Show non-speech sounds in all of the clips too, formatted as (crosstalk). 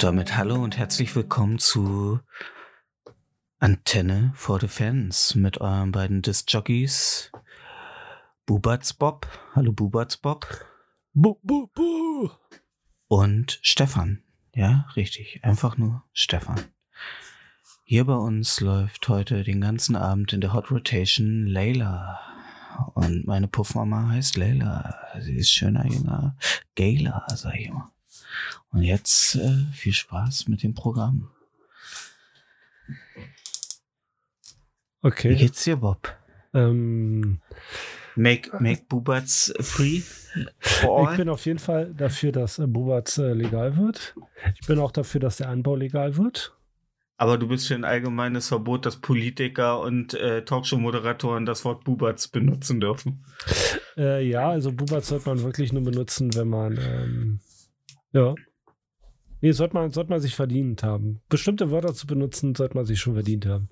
Und damit hallo und herzlich willkommen zu Antenne for the Fans mit euren beiden Disc-Jockeys Bubatz Bob. Hallo Bubatz Bob. Bu, bu, bu. Und Stefan. Ja, richtig. Einfach nur Stefan. Hier bei uns läuft heute den ganzen Abend in der Hot Rotation Layla. Und meine Puffmama heißt Layla. Sie ist schöner, jünger. Gayla, sag ich immer. Und jetzt äh, viel Spaß mit dem Programm. Wie Okay. geht's dir, Bob? Ähm, Make, make Bubatz free for ich all? bin auf jeden Fall dafür, dass äh, Bubatz äh, legal wird. Ich bin auch dafür, dass der Anbau legal wird. Aber du bist für ein allgemeines Verbot, dass Politiker und äh, Talkshow-Moderatoren das Wort Bubatz benutzen dürfen. Äh, ja, also Bubatz sollte man wirklich nur benutzen, wenn man, ähm, ja. Nee, sollte man, sollte man sich verdient haben. Bestimmte Wörter zu benutzen, sollte man sich schon verdient haben.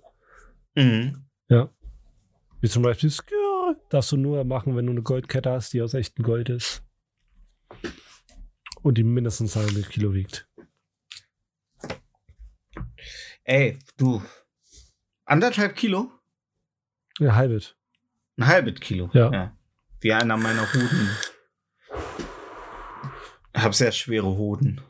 Mhm. Wie zum Beispiel Skür, darfst du nur machen, wenn du eine Goldkette hast, die aus echtem Gold ist. Und die mindestens 200 Kilo wiegt. Ey, du. Anderthalb Kilo? Ja, halbet. Ein halbes Kilo. Ja. Wie einer meiner Hoden. Ich hab sehr schwere Hoden.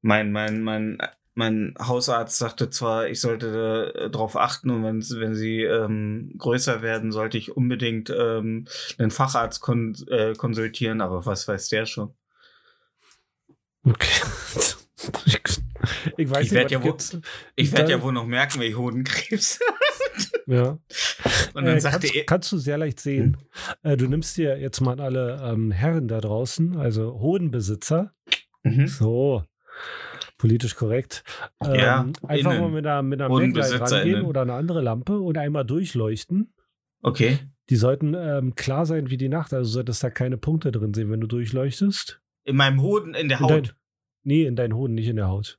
Mein, mein, mein, mein Hausarzt sagte zwar, ich sollte äh, darauf achten und wenn, wenn sie ähm, größer werden, sollte ich unbedingt ähm, einen Facharzt kon äh, konsultieren, aber was weiß der schon? Okay. (laughs) ich, (laughs) ich weiß Ich werd was ja wohl-. Ich werde ja wohl noch merken, welche Hodenkrebs. (laughs) Ja. Und dann Äh, sagte kannst, er, kannst du sehr leicht sehen. Äh, du nimmst dir jetzt mal alle ähm, Herren da draußen, also Hodenbesitzer, mhm. so politisch korrekt, ähm, Ja, einfach innen. mal mit einer, mit einer HodenbesitzerInnen. rangehen oder eine andere Lampe und einmal durchleuchten. okay. Die sollten ähm, klar sein wie die Nacht, also solltest da keine Punkte drin sehen, wenn du durchleuchtest. In meinem Hoden, in der Haut. Nee, in deinen Hoden, nicht in der Haut.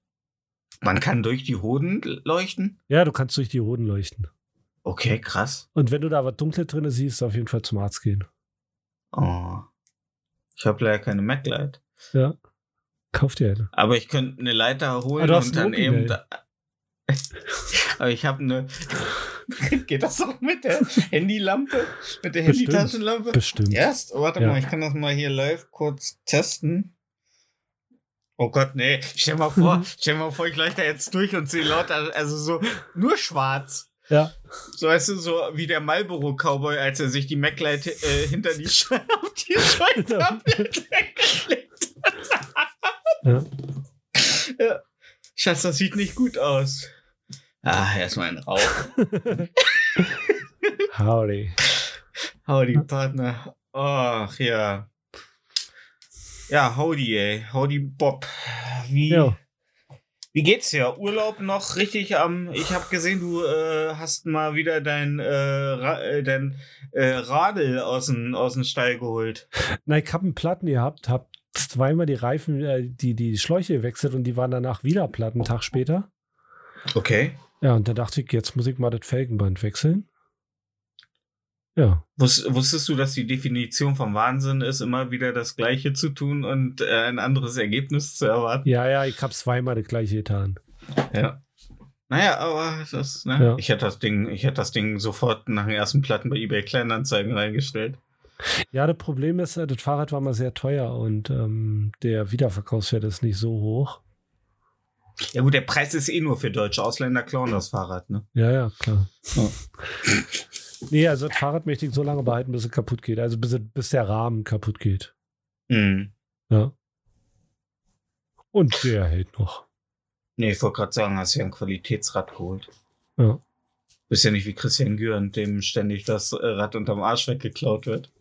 Man kann durch die Hoden leuchten? Ja, du kannst durch die Hoden leuchten. Okay, krass. Und wenn du da was Dunkles drin siehst, auf jeden Fall zum Arzt gehen. Oh. Ich habe leider keine MacLight. Ja. Kauf dir eine. Aber ich könnte eine Leiter holen Ah, und dann eben. Da (laughs) Aber ich habe eine. (laughs) Geht das auch mit der Handylampe? Mit der Bestimmt. Handytaschenlampe? Bestimmt. Erst? Warte Ja. mal, ich kann das mal hier live kurz testen. Oh Gott, nee. Stell mal vor, (laughs) stell mal vor, ich leuchte jetzt durch und sehe lauter, also so nur schwarz. Ja. So weißt du, so wie der Marlboro Cowboy, als er sich die MacLight äh, hinter die (laughs) Sch auf die gelegt Ja. hat. Ja. Schatz, das sieht nicht gut aus. Ah, erstmal ein Rauch. (laughs) Howdy. Howdy, Partner. Ach, ja. Ja, howdy, ey. Howdy, Bob. Wie, Ja. wie geht's dir? Urlaub noch richtig am. Ich habe gesehen, du äh, hast mal wieder dein, äh, Ra äh, dein äh, Radl aus dem aus dem Stall geholt. Na, ich habe einen Platten gehabt, habe zweimal die Reifen, äh, die, die Schläuche gewechselt und die waren danach wieder platt, einen Tag später. Okay. Ja, und da dachte ich, jetzt muss ich mal das Felgenband wechseln. Ja, Wus wusstest du, dass die Definition vom Wahnsinn ist, immer wieder das Gleiche zu tun und äh, ein anderes Ergebnis zu erwarten? ja, ja, ich habe zweimal das gleiche getan. Ja. Naja, aber das, ne? Ja. Ich hätte das Ding, ich hätte das Ding sofort nach den ersten Platten bei eBay Kleinanzeigen reingestellt. Ja, das Problem ist, äh, das Fahrrad war mal sehr teuer und ähm, der Wiederverkaufswert ist nicht so hoch. Ja gut, der Preis ist eh nur für Deutsche. Ausländer klauen das Fahrrad, ne? Ja, ja, klar. Ja. (laughs) Nee, also das Fahrrad möchte ich so lange behalten, bis es kaputt geht. Also bis, bis der Rahmen kaputt geht. Mhm. Ja. Und der hält noch. Nee, ich wollte gerade sagen, hast ja ein Qualitätsrad geholt. Ja. Bist ja nicht wie Christian Gürn, dem ständig das äh, Rad unterm Arsch weggeklaut wird.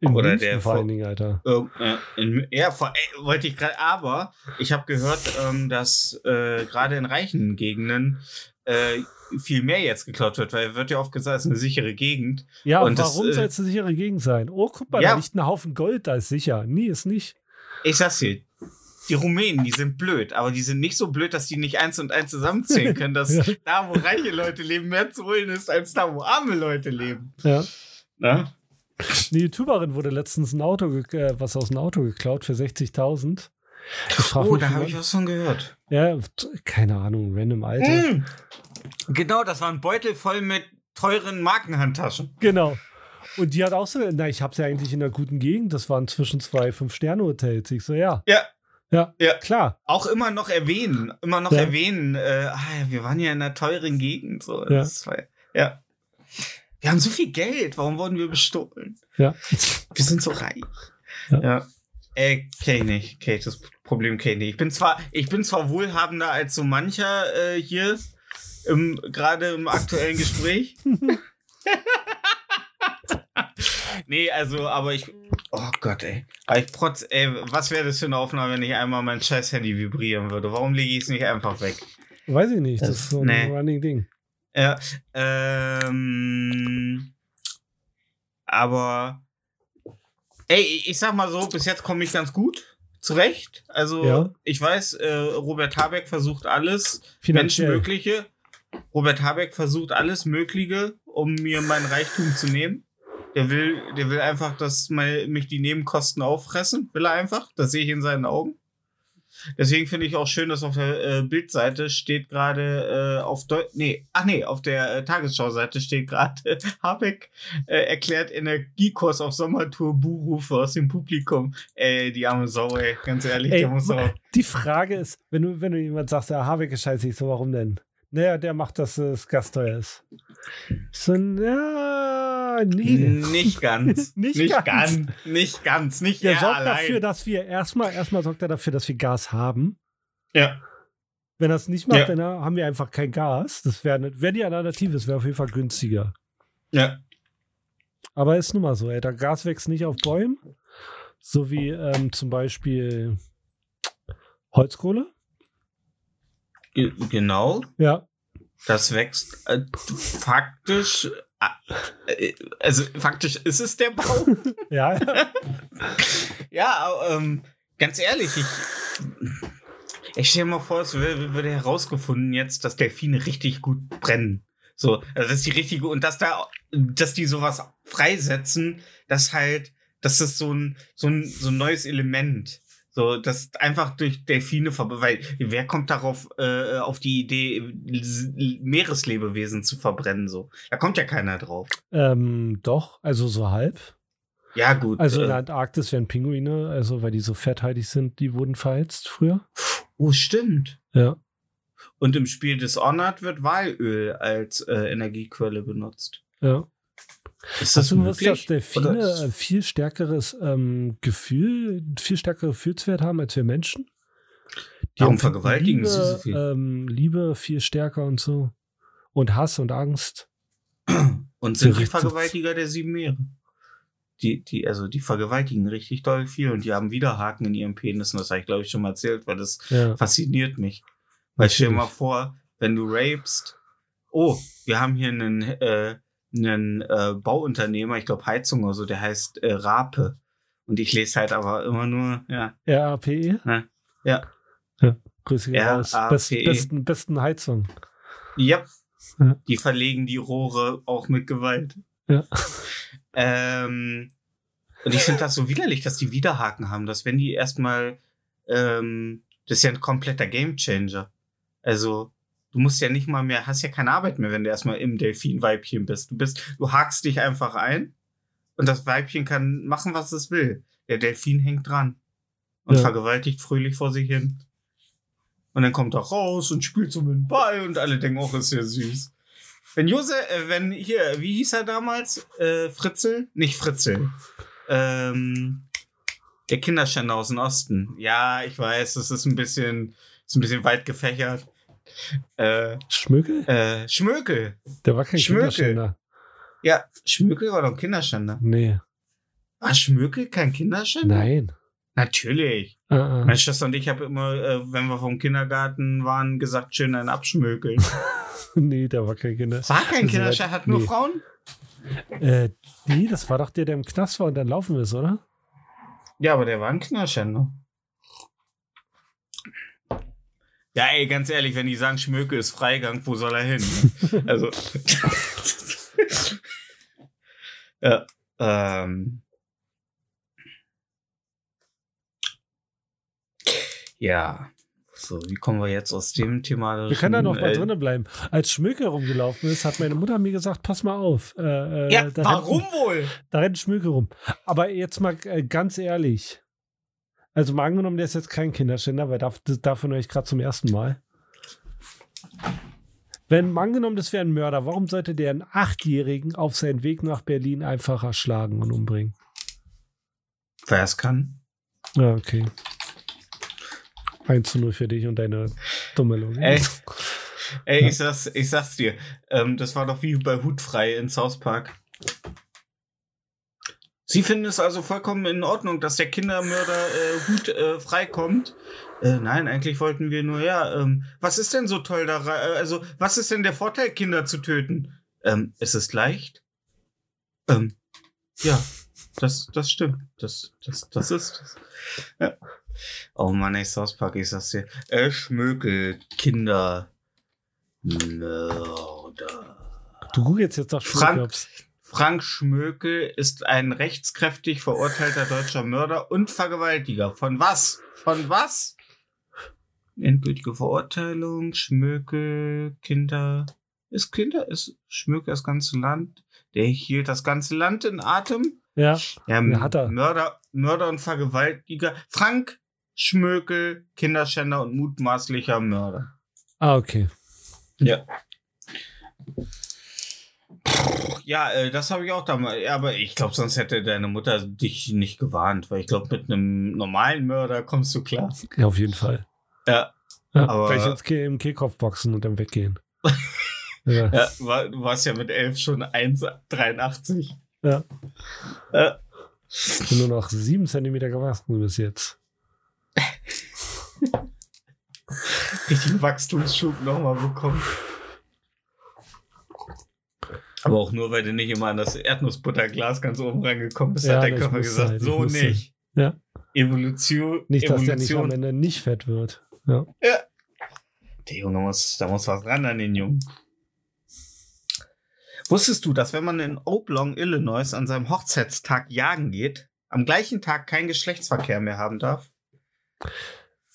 In Oder München der vor allen Dingen, Alter. Ähm, äh, in, ja, vor, äh, wollte ich gerade, aber ich habe gehört, ähm, dass äh, gerade in reichen Gegenden äh, viel mehr jetzt geklaut wird, weil wird ja oft gesagt, es ist eine sichere Gegend. Ja, Und warum äh, soll es eine sichere Gegend sein? Oh, guck mal, Ja. da liegt ein Haufen Gold, da ist sicher. Nie ist nicht. Ich sag's dir, die Rumänen, die sind blöd, aber die sind nicht so blöd, dass die nicht eins und eins zusammenzählen können, dass (laughs) Ja. da, wo reiche Leute leben, mehr zu holen ist, als da, wo arme Leute leben. Ja. Na? Eine YouTuberin wurde letztens ein Auto, äh, was aus dem Auto geklaut für 60.000. Ich frag Oh, da habe ich was von gehört. Ja, keine Ahnung, random Alter. Mm. Genau, das war ein Beutel voll mit teuren Markenhandtaschen. Genau. Und die hat auch so, na, ich hab's ja eigentlich in einer guten Gegend. Das waren zwischen zwei Fünf-Sterne-Hotels. Ich so, ja. Ja. Ja, Ja. klar. Auch immer noch erwähnen, immer noch Ja. erwähnen, äh, ah, wir waren ja in einer teuren Gegend. So. Ja. War, ja. Wir haben so viel Geld, warum wurden wir bestohlen? Ja. Wir sind so reich. Ja. Ja. Äh, kenn ich nicht. Kenn ich das Problem kenn ich nicht. Ich bin zwar, ich bin zwar wohlhabender als so mancher äh, hier, im, gerade im aktuellen Gespräch. (laughs) nee, also, aber ich. Oh Gott, ey. Aber ich protz, ey, was wäre das für eine Aufnahme, wenn ich einmal mein scheiß Handy vibrieren würde? Warum lege ich es nicht einfach weg? Weiß ich nicht. Das ist so ein Nee. running Ding. Ja, ähm, aber ey, ich sag mal so, bis jetzt komme ich ganz gut zurecht. Also Ja. ich weiß, äh, Robert Habeck versucht alles Finanziell. Menschenmögliche. Robert Habeck versucht alles Mögliche, um mir mein Reichtum zu nehmen. Der will, der will einfach, dass mein, mich die Nebenkosten auffressen. Will er einfach. Das sehe ich in seinen Augen. Deswegen finde ich auch schön, dass auf der äh, Bildseite steht gerade äh, auf Deu nee, ach nee, auf der äh, Tagesschau-Seite steht gerade (laughs) Habeck äh, erklärt Energiekurs auf Sommertour Buhrufe aus dem Publikum. Ey, die arme Sau, ey, ganz ehrlich, Ey, der muss auch. Die Frage ist, wenn du, wenn du jemand sagst, ja, Habeck ist scheiße, ich so, warum denn? Naja, der macht, dass es Gasteuer ist. So, ja, nee. Nicht ganz. (laughs) Nicht nicht ganz. ganz. Nicht ganz. Nicht Der er sorgt allein. dafür, dass wir erstmal, erstmal sorgt er dafür, dass wir Gas haben. ja. Wenn er es nicht macht, Ja. dann haben wir einfach kein Gas. Das wäre wär die Alternative, das wäre auf jeden Fall günstiger. Ja. Aber ist nun mal so, ey, der Gas wächst nicht auf Bäumen. So wie ähm, zum Beispiel Holzkohle. Ge genau. Ja. Das wächst äh, faktisch. Äh, also faktisch ist es der Bau. (laughs) Ja, ja. ähm, ganz ehrlich, ich. Ich stelle mir vor, es würde, herausgefunden jetzt, dass Delfine richtig gut brennen. So, also dass die richtige und dass da, dass die sowas freisetzen, dass halt, das ist so ein, so ein, so ein neues Element. So, das einfach durch Delfine ver weil wer kommt darauf äh, auf die Idee, Meereslebewesen zu verbrennen? So, da kommt ja keiner drauf. ähm, doch, also so halb. Ja gut. Also in äh, der Antarktis werden Pinguine, also weil die so fetthaltig sind, die wurden verheizt früher. oh stimmt. Ja. Und im Spiel Dishonored wird Walöl als äh, Energiequelle benutzt. Ja. Ist Hast du gewusst, dass Delfine ein viel stärkeres ähm, Gefühl, viel stärkere Gefühlswert haben als wir Menschen? Die Warum haben vergewaltigen Liebe, sie so viel? Ähm, Liebe viel stärker und so. Und Hass und Angst. Und sind die. Vergewaltiger der sieben Meere. Die, die, also die vergewaltigen richtig doll viel und die haben Widerhaken in ihren Penissen. Das habe ich, glaube ich, schon mal erzählt, weil das Ja. fasziniert mich. Weil stell dir mal Natürlich. vor, wenn du rapest, oh, wir haben hier einen, äh, einen äh, Bauunternehmer, ich glaube Heizung oder so, der heißt äh, Rape. Und ich lese halt aber immer nur, ja, RAPE? Ja. Ja. ja. Grüße raus. RAPE. Best, besten, besten Heizung. Ja. Ja. Die verlegen die Rohre auch mit Gewalt. Ja. Ähm, und ich finde das so widerlich, dass die Widerhaken haben, dass wenn die erstmal, ähm, das ist ja ein kompletter Gamechanger. Also, du musst ja nicht mal mehr, hast ja keine Arbeit mehr, wenn du erstmal im Delfinweibchen bist. Du bist, du hakst dich einfach ein und das Weibchen kann machen, was es will. Der Delfin hängt dran und Ja. vergewaltigt fröhlich vor sich hin. Und dann kommt er raus und spielt so mit dem Ball und alle denken, oh, ist ja süß. Wenn Jose, äh, wenn hier, wie hieß er damals? Äh, Fritzel? Nicht Fritzel. Ähm, Der Kinderschänder aus dem Osten. Ja, ich weiß, das ist ein bisschen, ist ein bisschen weit gefächert. Äh, Schmökel? äh, Schmökel. Der war kein Schmökel. Kinderschänder. Ja, Schmökel war doch ein Kinderschänder. Nee. War Schmökel kein Kinderschänder? Nein. Natürlich. Ah, ah. Meine Schwester und ich haben immer, äh, wenn wir vom Kindergarten waren, gesagt, schön ein Abschmökeln. (laughs) nee, der war kein Kinder. War kein Also, Kinderschänder, hat nur nee. Frauen? Äh, nee, das war doch der, der im Knast war und dann laufen ist, oder? Ja, aber der war ein Kinderschänder. Ja, ey, ganz ehrlich, wenn die sagen, Schmöke ist Freigang, wo soll er hin? ne? (laughs) also. (laughs) ja, ähm. Ja. So, wie kommen wir jetzt aus dem Thema? Wir können da noch mal äh, drinnen bleiben. Als Schmöke rumgelaufen ist, hat meine Mutter mir gesagt, pass mal auf. Äh, äh, Ja, da warum rennt, wohl? da rennt Schmöke rum. Aber jetzt mal äh, ganz ehrlich. Also mal angenommen, der ist jetzt kein Kinderschänder, weil davon höre ich gerade zum ersten Mal. Wenn mal angenommen, das wäre ein Mörder, warum sollte der einen Achtjährigen auf seinen Weg nach Berlin einfach erschlagen und umbringen? Wer es kann. Ja, okay. 1 zu 0 für dich und deine dumme Logik. Ey. Ey, ich sag's, ich sag's dir. Ähm, das war doch wie bei Hutfrei in South Park. Sie finden es also vollkommen in Ordnung, dass der Kindermörder äh, Hut äh, freikommt. Äh, nein, eigentlich wollten wir nur, ja, ähm, was ist denn so toll daran? Äh, also, was ist denn der Vorteil, Kinder zu töten? Ähm, es ist leicht. Ähm, ja, das, das stimmt. Das, das, das ist das. Ja. Oh Mann, ey, South Park, ich sag's dir. Äh, Schmökel, Kinder, Mörder. Du googelst jetzt nach Frank-. Frank Schmökel ist ein rechtskräftig verurteilter deutscher Mörder und Vergewaltiger. Von was? Von was? Endgültige Verurteilung, Schmökel, Kinder. Ist Kinder, ist Schmökel das ganze Land? Der hielt das ganze Land in Atem? Ja, Ja, Ja, hat er. Mörder, Mörder und Vergewaltiger. Frank Schmökel, Kinderschänder und mutmaßlicher Mörder. ah, okay. Ja. Ja, äh, das habe ich auch damals. Ja, aber ich glaube, sonst hätte deine Mutter dich nicht gewarnt, weil ich glaube, mit einem normalen Mörder kommst du klar. Ja, auf jeden Fall. Ja, Ja, Aber- gleich ins Ke im Kehlkopf boxen und dann weggehen. (laughs) ja. ja war, du warst ja mit elf schon 1,83. Ja. Äh, Ich bin nur noch sieben Zentimeter gewachsen bis jetzt. (laughs) richtigen Wachstumsschub nochmal bekommen. Aber auch nur, weil du nicht immer an das Erdnussbutterglas ganz oben rangekommen bist, Ja, hat der Körper gesagt, halt, ich so musste. nicht. Ja. Evolution. Nicht, dass der nicht am Evolution. Ende nicht fett wird. Ja. Der Junge muss, da muss was ran an den Jungen. Wusstest du, dass wenn man in Oblong, Illinois an seinem Hochzeitstag jagen geht, am gleichen Tag keinen Geschlechtsverkehr mehr haben darf?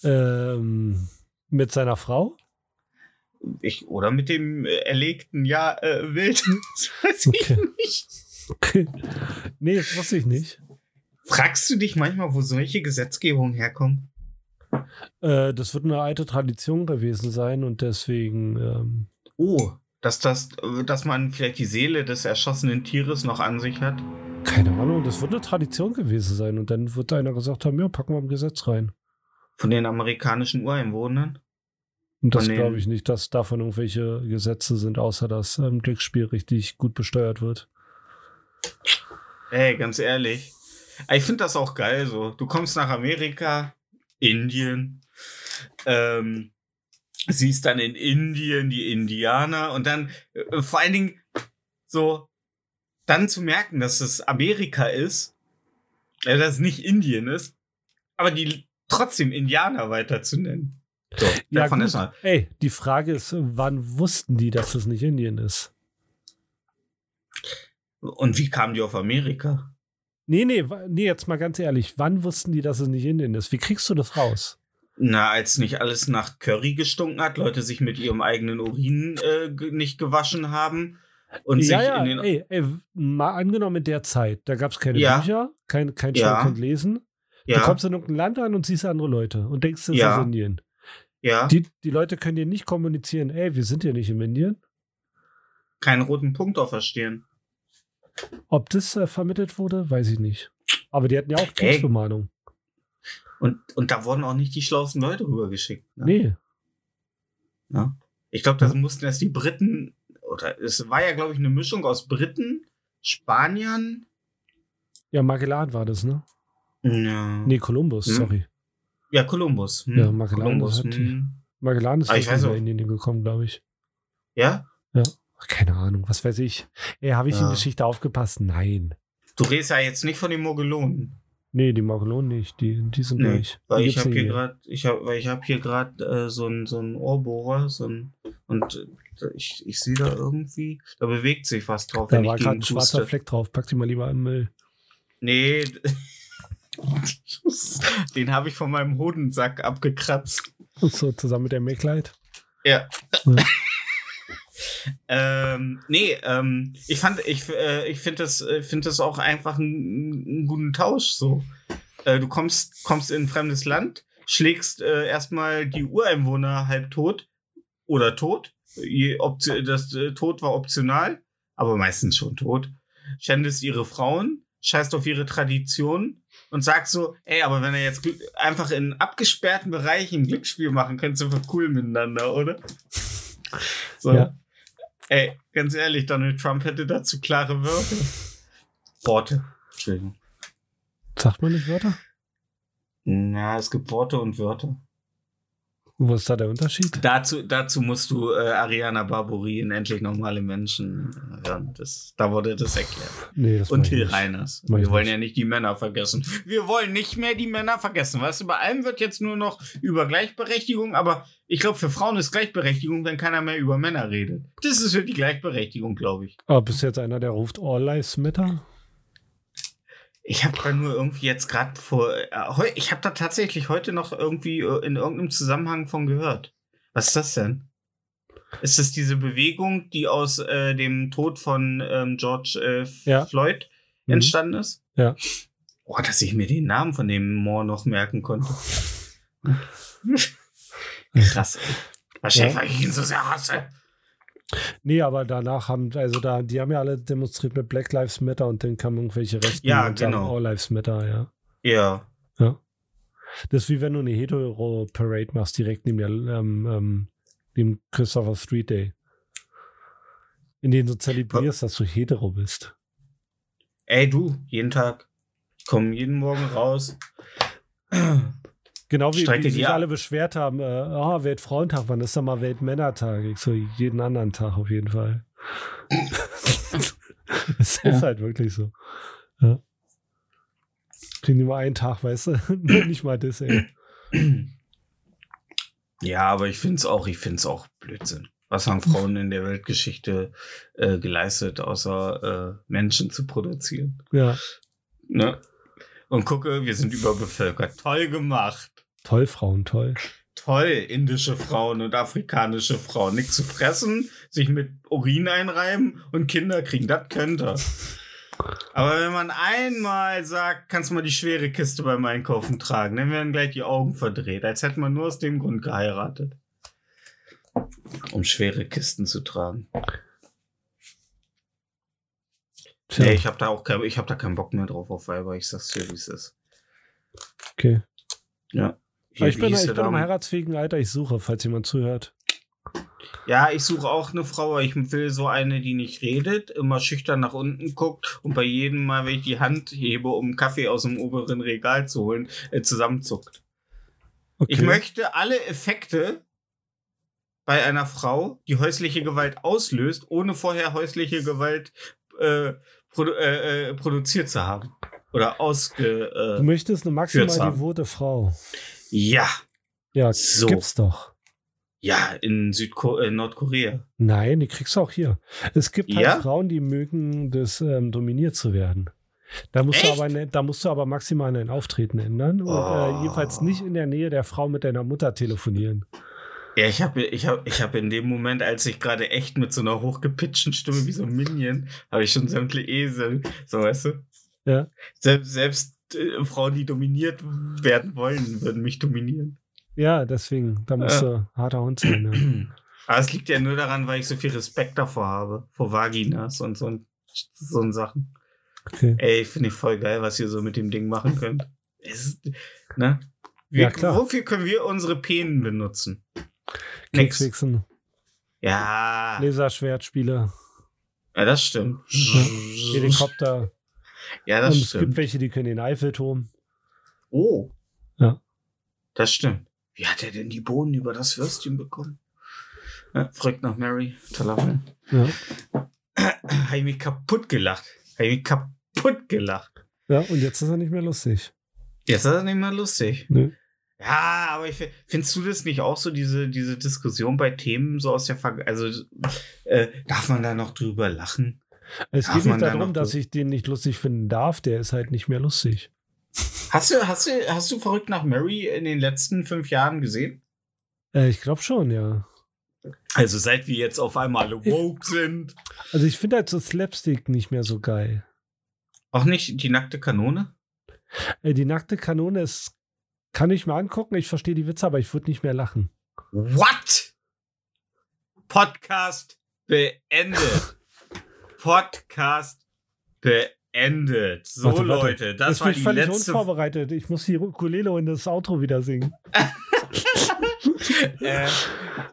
Ähm, mit seiner Frau? Ich, oder mit dem äh, erlegten ja, äh, Wild? (laughs) Das weiß ich Okay. nicht. Okay. nee, das wusste ich nicht. Fragst du dich manchmal, wo solche Gesetzgebungen herkommen? Äh, das wird eine alte Tradition gewesen sein und deswegen, ähm, Oh, dass, das, äh, dass man vielleicht die Seele des erschossenen Tieres noch an sich hat? keine Ahnung, das wird eine Tradition gewesen sein und dann wird einer gesagt haben, ja, packen wir im Gesetz rein. Von den amerikanischen Ureinwohnern? Und das glaube ich nicht, dass davon irgendwelche Gesetze sind, außer dass ähm, Glücksspiel richtig gut besteuert wird. Ey, ganz ehrlich. Ich finde das auch geil so. Du kommst nach Amerika, Indien, ähm, siehst dann in Indien die Indianer und dann äh, vor allen Dingen so dann zu merken, dass es Amerika ist, äh, dass es nicht Indien ist, aber die trotzdem Indianer weiter zu nennen. So, Ja, davon gut. ist mal. Ey, die Frage ist, wann wussten die, dass das nicht Indien ist? Und wie kamen die auf Amerika? Nee, nee, nee, jetzt mal ganz ehrlich, wann wussten die, dass es nicht Indien ist? Wie kriegst du das raus? Na, als nicht alles nach Curry gestunken hat, Leute sich mit ihrem eigenen Urin äh, nicht gewaschen haben und ja, sich ja, in den. ey, ey, mal angenommen in der Zeit, da gab es keine Ja. Bücher, kein, kein Ja. Schreiben und Lesen. Du ja, kommst in irgendein Land an und siehst andere Leute und denkst, das Ja. ist Indien. Ja, Die, die Leute können dir nicht kommunizieren, ey, wir sind hier nicht in Indien. keinen roten Punkt auf der Stirn. Ob das äh, vermittelt wurde, weiß ich nicht. Aber die hatten ja auch. Kriegsbemalung. Und, und da wurden auch nicht die schlauesten Leute rübergeschickt. Ne? Nee. Ne? Ich glaube, das mussten erst die Briten, oder es war ja, glaube ich, eine Mischung aus Briten, Spaniern. Ja, Magellan war das, ne? Ja, Nee, Kolumbus, Hm. sorry. Ja Kolumbus. Hm. Ja, Magellan Kolumbus. hat- Hm. Magellan ist Ah, ich weiß. Indien gekommen, glaube ich. Ja? Ach, keine Ahnung, was weiß ich. Ey, habe ich in Ja. Geschichte aufgepasst? Nein. Du redest ja jetzt nicht von den Mogelonen. Nee, die Magellan nicht. Die, die sind Nee, durch. weil Die ich habe nicht hier gerade, ich habe, weil ich habe hier gerade äh, so ein so Ohrbohrer, so ein und äh, ich, ich sehe da irgendwie, da bewegt sich was drauf, Da wenn war ich gerade ein schwarzer. Fleck drauf. Pack die mal lieber im Müll. Nee, (laughs) (laughs) den habe ich von meinem Hodensack abgekratzt. So zusammen mit der Make-Light. Ja. Ja. (laughs) ähm, nee, ähm, ich fand, ich, äh, ich finde das, äh, finde das auch einfach einen, einen guten Tausch so. Äh, du kommst, kommst in ein fremdes Land, schlägst äh, erstmal die Ureinwohner halb tot oder tot. Das äh, Tod war optional, aber meistens schon tot. Schändest ihre Frauen, scheißt auf ihre Tradition und sagst so, ey, aber wenn er jetzt einfach in abgesperrten Bereichen ein Glücksspiel machen könnte, sind wir cool miteinander, oder? So. Ja. Ey, ganz ehrlich, Donald Trump hätte dazu klare Wörter. Worte. Entschuldigung. Sagt man nicht Wörter? Na, es gibt Worte und Wörter. Wo ist da der Unterschied? Dazu, dazu musst du äh, Ariana Barbouri in Endlich Normale Menschen hören. Das, da wurde das erklärt. Nee, das Und Till. Reiners. Wir wollen nicht. ja nicht die Männer vergessen. Wir wollen nicht mehr die Männer vergessen. Weißt du, bei allem wird jetzt nur noch über Gleichberechtigung, aber ich glaube, für Frauen ist Gleichberechtigung, wenn keiner mehr über Männer redet. Das ist für die Gleichberechtigung, glaube ich. Aber bist du jetzt einer, der ruft All Lives Matter? Ich habe da nur irgendwie jetzt gerade vor. Äh, ich habe da tatsächlich heute noch irgendwie äh, in irgendeinem Zusammenhang von gehört. Was ist das denn? Ist das diese Bewegung, die aus äh, dem Tod von ähm, George äh, Ja. Floyd Mhm. entstanden ist? Ja. Boah, dass ich mir den Namen von dem Moor noch merken konnte. (laughs) Krass. ey. Wahrscheinlich, Ja. weil ich ihn so sehr hasse. Nee, aber danach haben, also da, die haben ja alle demonstriert mit Black Lives Matter und dann kamen irgendwelche Rechten Ja, und genau. All Lives Matter, ja. Ja. Ja. Das ist wie wenn du eine Hetero-Parade machst, direkt neben der, ähm, ähm, dem Christopher Street Day. In denen du zelebrierst, dass du hetero bist. Ey, du, jeden Tag. Ich komme jeden Morgen raus. Genau wie, Strecke wie sich alle beschwert haben, äh, oh, Weltfrauentag, wann ist da mal Weltmännertag? Ich so, jeden anderen Tag auf jeden Fall. (laughs) Es Ja. ist halt wirklich so. Ja. Kriegen die mal einen Tag, weißt du? (laughs) Nicht mal das, ey. Ja, aber ich finde es auch, ich finde es auch Blödsinn. Was haben Frauen in der Weltgeschichte äh, geleistet, außer äh, Menschen zu produzieren? Ja, Ne? Und gucke, wir sind überbevölkert. Toll gemacht. Toll, Frauen, toll. Toll, indische Frauen und afrikanische Frauen. Nichts zu fressen, sich mit Urin einreiben und Kinder kriegen. Das könnte. Aber wenn man einmal sagt, kannst du mal die schwere Kiste beim Einkaufen tragen, dann werden gleich die Augen verdreht, als hätte man nur aus dem Grund geheiratet. Um schwere Kisten zu tragen. Tja, Nee, ich habe da auch kein, ich hab da keinen Bock mehr drauf auf Weiber. Ich sag's dir, wie es ist. okay. Ja. Aber ich bin, ich bin im heiratsfähigen Alter, ich suche, falls jemand zuhört. Ja, ich suche auch eine Frau, aber ich will so eine, die nicht redet, immer schüchtern nach unten guckt und bei jedem Mal, wenn ich die Hand hebe, um Kaffee aus dem oberen Regal zu holen, äh, zusammenzuckt. Okay. Ich möchte alle Effekte bei einer Frau, die häusliche Gewalt auslöst, ohne vorher häusliche Gewalt äh, produ äh, äh, produziert zu haben. Oder ausge... Du Äh, möchtest eine maximal devote Frau. Ja, Ja, So. gibt's doch. ja, in Südko äh, Nordkorea. Nein, die kriegst du auch hier. Es gibt halt Ja? Frauen, die mögen das ähm, dominiert zu werden. Da musst, du aber, ne, da musst du aber maximal dein Auftreten ändern und Oh. äh, jedenfalls nicht in der Nähe der Frau mit deiner Mutter telefonieren. Ja, ich habe ich hab, ich hab in dem Moment, als ich gerade echt mit so einer hochgepitchten Stimme wie so ein Minion, habe ich schon sämtliche Esel, so weißt du? Ja. Selbst, selbst äh, Frauen, die dominiert werden wollen, würden mich dominieren. Ja, deswegen, da musst du harter Hund sein. Ne? (clears throat) Aber es liegt ja nur daran, weil ich so viel Respekt davor habe, vor Vaginas und so, ein- so Sachen. Okay. Ey, finde ich voll geil, was ihr so mit dem Ding machen könnt. (laughs) Es ne? Wir, Ja, klar. Wofür können wir unsere Penen benutzen? Kekswichsen, Ja, Laserschwertspiele, ja, das stimmt. Helikopter. Ja, Und das es gibt stimmt. welche, die können den Eiffelturm. Oh. Ja. Das stimmt. Wie hat er denn die Bohnen über das Würstchen bekommen? Ja, fragt nach Mary. Toller Film. Ja. (clears throat) Habe ich mich kaputt gelacht. Habe ich mich kaputt gelacht. ja, und jetzt ist er nicht mehr lustig. Jetzt ist das nicht mehr lustig. Nö. Ja, aber ich, fi- findest du das nicht auch so, diese, diese Diskussion bei Themen so aus der Vergangenheit? Also, äh, darf man da noch drüber lachen? Es geht nicht da darum, dass ich den nicht lustig finden darf, der ist halt nicht mehr lustig. Hast du, hast du, hast du verrückt nach Mary in den letzten fünf Jahren gesehen? Äh, ich glaube schon, ja. Also, seit wir jetzt auf einmal woke sind. Also ich finde halt so Slapstick nicht mehr so geil. Auch nicht die nackte Kanone? Äh, die nackte Kanone ist, kann ich mir angucken, ich verstehe die Witze, aber ich würde nicht mehr lachen. What? Podcast beendet. (laughs) Podcast beendet. So, Warte, warte. Leute, das Jetzt war bin ich die völlig letzte. unvorbereitet. Ich muss die Ukulele in das Outro wieder singen. (laughs) äh,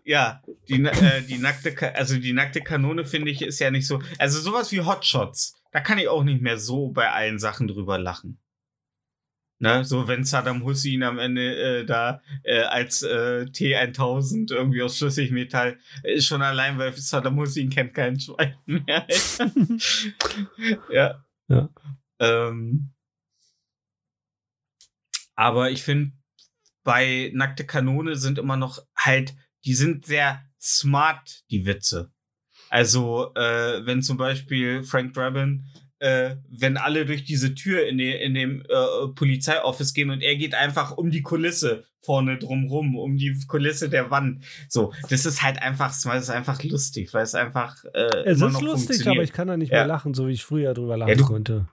ja, die, äh, die nackte, also die nackte Kanone finde ich ist ja nicht so. Also sowas wie Hotshots, da kann ich auch nicht mehr so bei allen Sachen drüber lachen. Ne, so wenn Saddam Hussein am Ende äh, da äh, als äh, T1000 irgendwie aus Schlüssigmetall ist schon allein, weil Saddam Hussein kennt keinen Schwein mehr. (laughs) ja. Ja. Ähm, aber ich finde, bei Nackte Kanone sind immer noch halt, die sind sehr smart, die Witze. Also, äh, wenn zum Beispiel Frank Drabin, äh, wenn alle durch diese Tür in, die, in dem äh, Polizeioffice gehen und er geht einfach um die Kulisse vorne drumrum, um die Kulisse der Wand. So, das ist halt einfach, weil es einfach lustig, weil es einfach äh, Es ist lustig, aber ich kann da nicht Ja. mehr lachen, so wie ich früher drüber lachen Ja, du- konnte.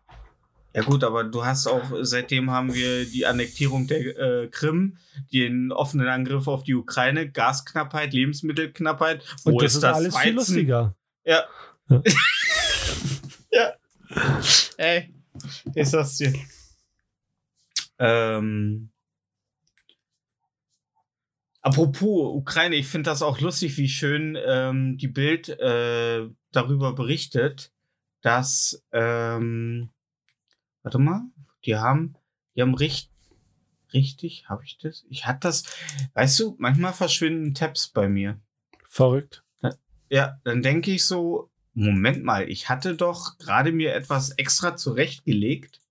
Ja gut, aber du hast auch, seitdem haben wir die Annektierung der äh, Krim, den offenen Angriff auf die Ukraine, Gasknappheit, Lebensmittelknappheit. Wo Und das ist, alles viel Weizen? lustiger. Ja. ja. (laughs) Ey, ist das dir. Ähm. Apropos Ukraine, ich finde das auch lustig, wie schön ähm, die Bild äh, darüber berichtet, dass ähm, warte mal, die haben, die haben richtig, richtig, habe ich das? Ich hatte das, weißt du, manchmal verschwinden Tabs bei mir. Verrückt. Ja, dann denke ich so, Moment mal, ich hatte doch gerade mir etwas extra zurechtgelegt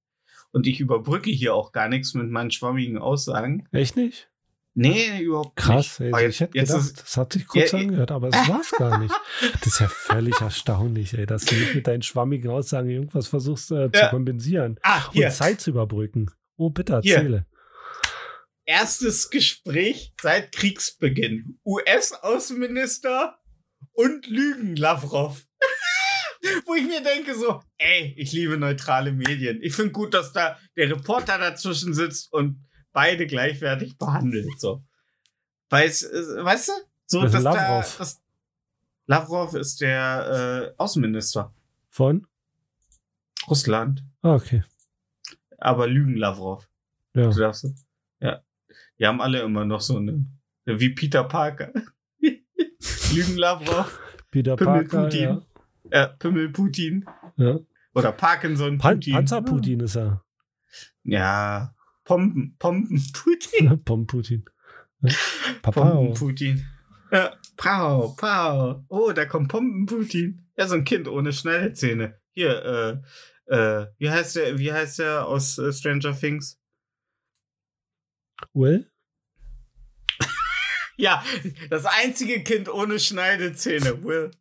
und ich überbrücke hier auch gar nichts mit meinen schwammigen Aussagen. Echt nicht? Nee, überhaupt Krass, nicht. Aber ich hätte jetzt gedacht, ist, das hat sich kurz Ja, angehört, aber es war's gar nicht. Das ist ja völlig erstaunlich, ey, dass du nicht mit deinen schwammigen Aussagen irgendwas versuchst äh, zu Ja. kompensieren hier, und Zeit zu überbrücken. Oh, bitte Hier. erzähle. erstes Gespräch seit Kriegsbeginn. US-Außenminister und Lügen Lavrov. (laughs) Wo ich mir denke so, ey, ich liebe neutrale Medien. Ich finde gut, dass da der Reporter dazwischen sitzt und beide gleichwertig behandelt. So. Weiß, äh, weißt du? So, ist dass denn da, Lavrov? dass, Lavrov ist der äh, Außenminister Von? Russland. Ah, okay. Aber Lügen Lavrov. Ja. Du darfst, ja. Die haben alle immer noch so eine, wie Peter Parker. (laughs) Lügen Lavrov, Peter Pimmel Parker, Putin. Ja. äh, Pimmel Putin ja. oder Parkinson Pan Putin. Panzer Putin ist er. Ja, Pompen, Pompen Putin. (laughs) Pom Putin. Ja. Pompen. Putin. Ja, Pau, Pau. Oh, da kommt Pompen Putin. Ja, so ein Kind ohne Schneidezähne. Hier, äh, äh, wie heißt der, wie heißt der aus äh, Stranger Things? Will? (laughs) Ja, das einzige Kind ohne Schneidezähne. Will.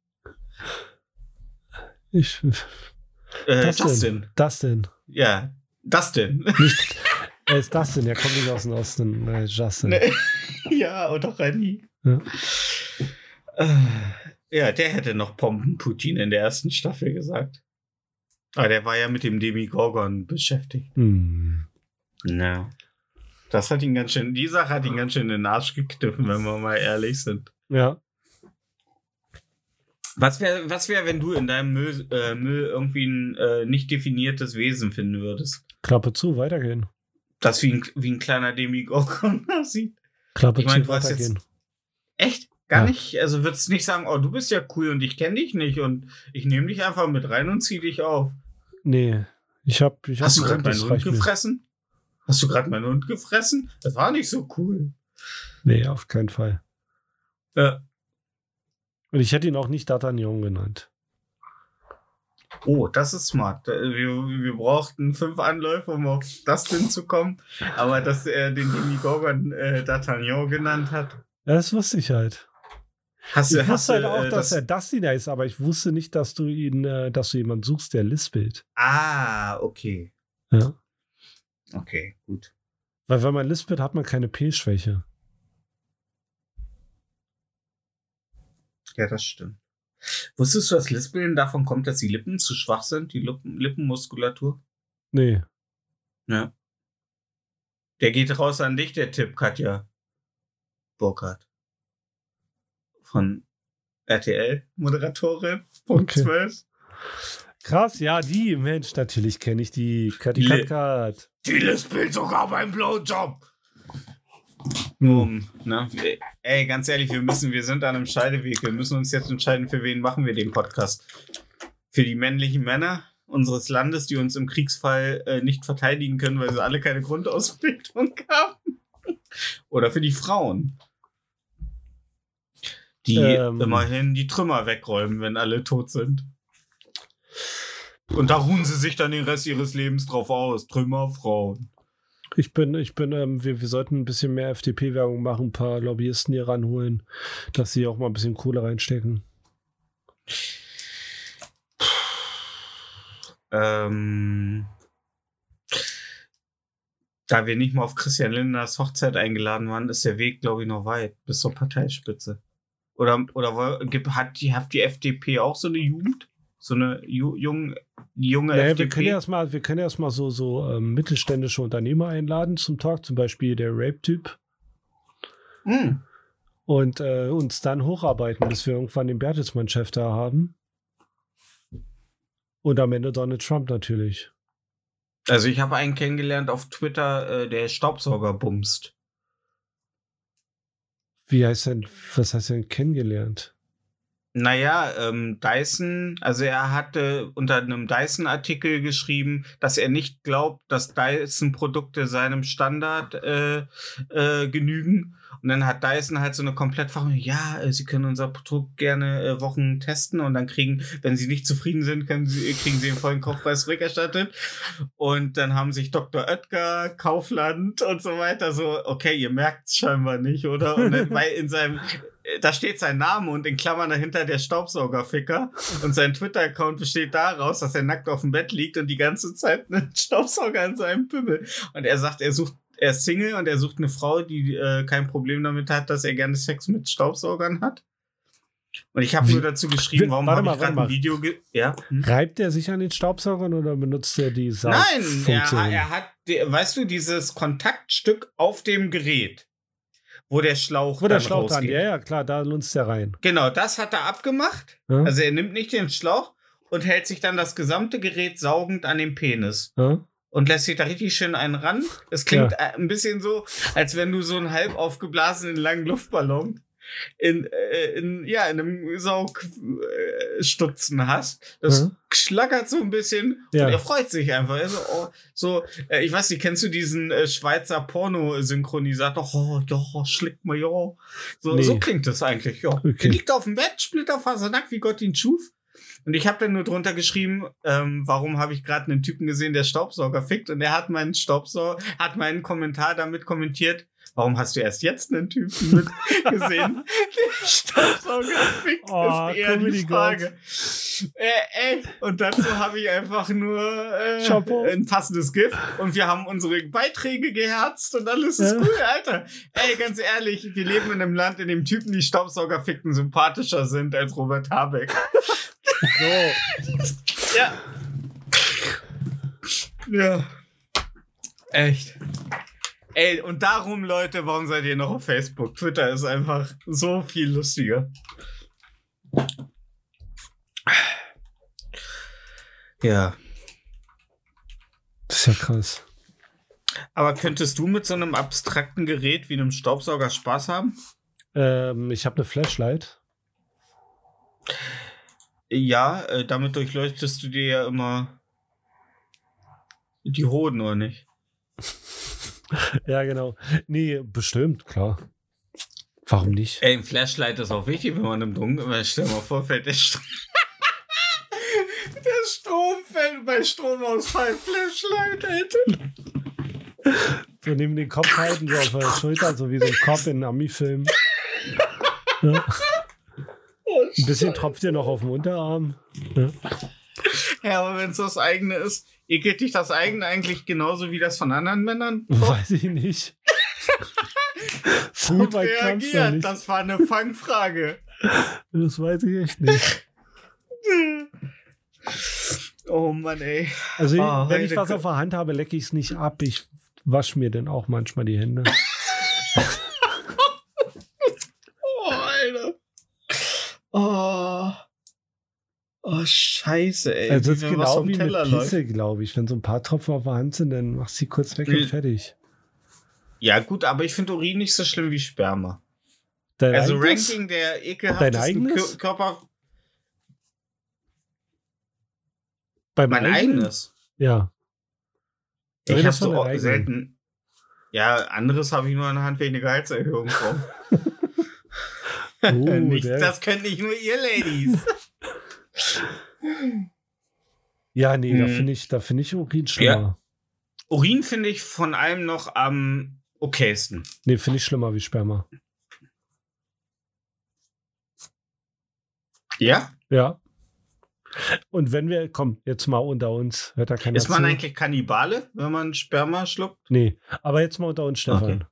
Ich, Äh, Das denn? Justin. Dustin. Ja, Dustin. Nicht, er ist Dustin, der kommt nicht aus dem Osten. Äh, Justin. Nee. (laughs) ja, oder Rani. Ja. Äh, Ja, der hätte noch Pompen Putin in der ersten Staffel gesagt. Aber der war ja mit dem Demigorgon beschäftigt. Hm. Ja. Das hat ihn ganz schön, die Sache hat ihn ganz schön in den Arsch gekniffen, wenn wir mal ehrlich sind. Ja. Was wäre, was wär, wenn du in deinem Müll, äh, Müll irgendwie ein äh, nicht definiertes Wesen finden würdest? Klappe zu, weitergehen. das wie ein, wie ein kleiner Demigorgon (laughs) aussieht. Klappe Ich mein, zu du jetzt- weitergehen. Echt? Gar Ja. nicht? Also würdest du nicht sagen, oh, du bist ja cool und ich kenne dich nicht und ich nehme dich einfach mit rein und zieh dich auf. Nee, ich hab, ich hab Hast du einen gerade Hund, meinen Hund mir. gefressen? Hast du gerade meinen Hund gefressen? Das war nicht so cool. Nee, auf keinen Fall. Ja. Und ich hätte ihn auch nicht D'Artagnan genannt. Oh, das ist smart. Äh, Wir, wir brauchten fünf Anläufe, um auf das Ding zu kommen. Aber dass er den Demigorgon äh, D'Artagnan genannt hat. Ja, das wusste ich halt. Hast Ich du, wusste halt auch, äh, dass das- er Dustin ist, aber ich wusste nicht, dass du ihn, äh, dass du jemanden suchst, der lispelt. Ah, okay. Ja. Okay, gut. Weil wenn man lispelt, hat man keine P-Schwäche. Ja, das stimmt. Wusstest du, dass Lispeln davon kommt, dass die Lippen zu schwach sind, die Lippen, Lippenmuskulatur? Nee. Ja. Der geht raus an dich, der Tipp, Katja Burkhardt. Von RTL, Moderatorin, Punkt Okay. 12. Krass, ja, die, Mensch, natürlich kenne ich die. Katkat. Die lispeln sogar beim Blowjob. Um, ne? wir- Ey, ganz ehrlich, wir müssen, wir sind an einem Scheideweg. Wir müssen uns jetzt entscheiden, für wen machen wir den Podcast. Für die männlichen Männer unseres Landes, die uns im Kriegsfall äh, nicht verteidigen können, weil sie alle keine Grundausbildung (laughs) haben. Oder für die Frauen. Die Ähm. immerhin die Trümmer wegräumen, wenn alle tot sind. Und da ruhen sie sich dann den Rest ihres Lebens drauf aus. Trümmerfrauen. Ich bin, ich bin, ähm, wir, wir sollten ein bisschen mehr FDP-Werbung machen, ein paar Lobbyisten hier ranholen, dass sie auch mal ein bisschen Kohle reinstecken. Ähm, da wir nicht mal auf Christian Lindners Hochzeit eingeladen waren, ist der Weg, glaube ich, noch weit bis zur Parteispitze. Oder, oder hat die, hat die FDP auch so eine Jugend? So eine ju, jung, junge Naja, wir FDP? können ja erstmal, wir können erstmal so, so ähm, mittelständische Unternehmer einladen zum Talk, zum Beispiel der Rape-Typ, Hm. und äh, uns dann hocharbeiten, bis wir irgendwann den Bertelsmann-Chef da haben. Und am Ende Donald Trump natürlich. Also ich habe einen kennengelernt auf Twitter, äh, der Staubsauger bumst. Wie heißt denn, was heißt denn kennengelernt? Naja, ähm, Dyson, also er hatte unter einem Dyson-Artikel geschrieben, dass er nicht glaubt, dass Dyson-Produkte seinem Standard äh, äh, genügen. Und dann hat Dyson halt so eine Komplettfachung, ja, äh, sie können unser Produkt gerne äh, Wochen testen und dann kriegen, wenn sie nicht zufrieden sind, können sie, kriegen sie den vollen Kaufpreis rückerstattet. Und dann haben sich Dr. Oetker, Kaufland und so weiter so, okay, ihr merkt es scheinbar nicht, oder? Und dann, (laughs) weil in seinem, da steht sein Name und in Klammern dahinter der Staubsaugerficker. Und sein Twitter-Account besteht daraus, dass er nackt auf dem Bett liegt und die ganze Zeit einen (laughs) Staubsauger an seinem Pimmel. Und er sagt, er sucht, er ist Single und er sucht eine Frau, die äh, kein Problem damit hat, dass er gerne Sex mit Staubsaugern hat. Und ich habe nur dazu geschrieben, warum habe ich gerade ein. Video ge Ja? Hm? Reibt er sich an den Staubsaugern oder benutzt er die Nein, er, Saugfunktion? er hat, weißt du, dieses Kontaktstück auf dem Gerät, wo der Schlauch, Wo der dann Schlauch rausgeht. ja, ja, klar, da lunzt er rein. Genau, das hat er abgemacht. Ja? Also er nimmt nicht den Schlauch und hält sich dann das gesamte Gerät saugend an den Penis ja? und lässt sich da richtig schön einen ran. Es klingt äh, ein bisschen so, als wenn du so einen halb aufgeblasenen langen Luftballon in, äh, in ja, in einem Saugstutzen hast. Das Ja. schlackert so ein bisschen Ja. und er freut sich einfach. Also, oh, so, äh, ich weiß nicht, kennst du diesen äh, Schweizer Porno-Synchronisator? Oh, ja, schlick mal, ja. So, Nee. so klingt das eigentlich, ja. Okay. Der liegt auf dem Bett, splitterfasernackt, wie Gott ihn schuf. Und ich habe dann nur drunter geschrieben, ähm, warum habe ich gerade einen Typen gesehen, der Staubsauger fickt? Und er hat meinen Staubsauger, hat meinen Kommentar damit kommentiert, warum hast du erst jetzt einen Typen mit gesehen, (laughs) der Staubsauger fickt? Oh, ist eher die Frage. Äh, ey, und dazu habe ich einfach nur äh, ein passendes GIF und wir haben unsere Beiträge geherzt und alles ist Ja. cool, Alter. Ey, ganz ehrlich, wir leben in einem Land, in dem Typen, die Staubsauger ficken, sympathischer sind als Robert Habeck. So. Ja. Ja. Echt. Ey, und darum, Leute, warum seid ihr noch auf Facebook? Twitter ist einfach so viel lustiger. Ja. Das ist ja krass. Aber könntest du mit so einem abstrakten Gerät wie einem Staubsauger Spaß haben? Ähm, ich habe eine Flashlight. Ja, äh, damit durchleuchtest du dir ja immer die Hoden, oder nicht? (laughs) Ja, genau. Nee, bestimmt, klar. Warum nicht? Ey, ein Flashlight ist auch wichtig, wenn man im Dunkeln, weil stell mal vor, fällt der Strom. (laughs) der Strom fällt bei Stromausfall. Flashlight, Alter. So neben den Kopf halten, so auf der Schulter, so wie so ein Kopf in einem Ami-Film. Ja. Ein bisschen tropft dir noch auf dem Unterarm. Ja. Ja, aber wenn es das eigene ist, ekelt dich das eigene eigentlich genauso wie das von anderen Männern? Weiß ich nicht. (laughs) so Gut weit reagiert, nicht. das war eine Fangfrage. Das weiß ich echt nicht. (laughs) Oh Mann, ey. Also, Ah, wenn ich was auf der Hand habe, lecke ich es nicht ab. Ich wasche mir dann auch manchmal die Hände. (laughs) Oh, Alter. Oh. Oh, scheiße, ey. Also, Wie ist genau wie mit Teller. Pisse, glaube ich. Wenn so ein paar Tropfen auf der Hand sind, dann machst du sie kurz weg Nee. und fertig. Ja, gut, aber ich finde Urin nicht so schlimm wie Sperma. Dein also eigenes? Ranking der ekelhaftesten? Kör- Körper. Beim Mein eigenen? eigenes. Ja. Ich habe Redest so eigenen. selten. Ja, anderes habe ich nur wegen der Gehaltserhöhung bekommen. (laughs) (laughs) Oh, nicht, das könnt nicht nur ihr Ladies. (laughs) Ja, nee, da Hm. finde ich, da finde ich Urin schlimmer. Urin finde ich von allem noch am okaysten. Nee, finde ich schlimmer wie Sperma. Ja? Ja. Und wenn wir, komm, jetzt mal unter uns, hört da keiner Ist man zu. eigentlich Kannibale, wenn man Sperma schluckt? Nee, aber jetzt mal unter uns, Stefan. Okay.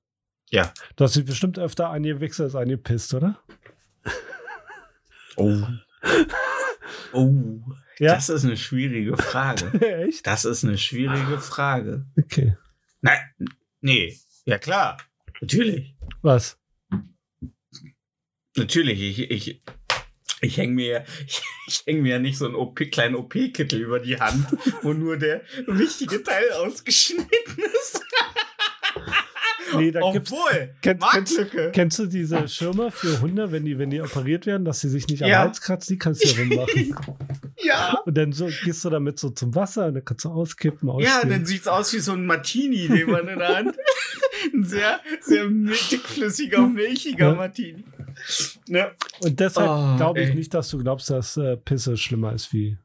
Ja. Du hast dich bestimmt öfter angewichst als angepisst, oder? Oh. (laughs) Oh. Ja. Das ist eine schwierige Frage. (laughs) Echt? Das ist eine schwierige Frage. Okay. Nein, nee. Ja, klar. Natürlich. Was? Natürlich. Ich, ich, ich hänge mir, ich, (laughs) ich häng mir ja nicht so einen OP, kleinen OP-Kittel über die Hand, wo nur der wichtige Teil ausgeschnitten ist. (laughs) Nee, da. Obwohl, Kennst- Marktlücke. Kennst du diese Schirme für Hunde, wenn die, wenn die operiert werden, dass sie sich nicht am Ja. Hals kratzen? Die kannst du ja rummachen. (laughs) Ja. Und dann so, gehst du damit so zum Wasser und dann kannst du auskippen, Ja, ausspülen. dann sieht's aus wie so ein Martini, den man in der Hand. (laughs) ein sehr, sehr dickflüssiger, milchiger Ja. Martini. Ne? Und deshalb Oh, glaube ich ey. nicht, dass du glaubst, dass äh, Pisse schlimmer ist wie.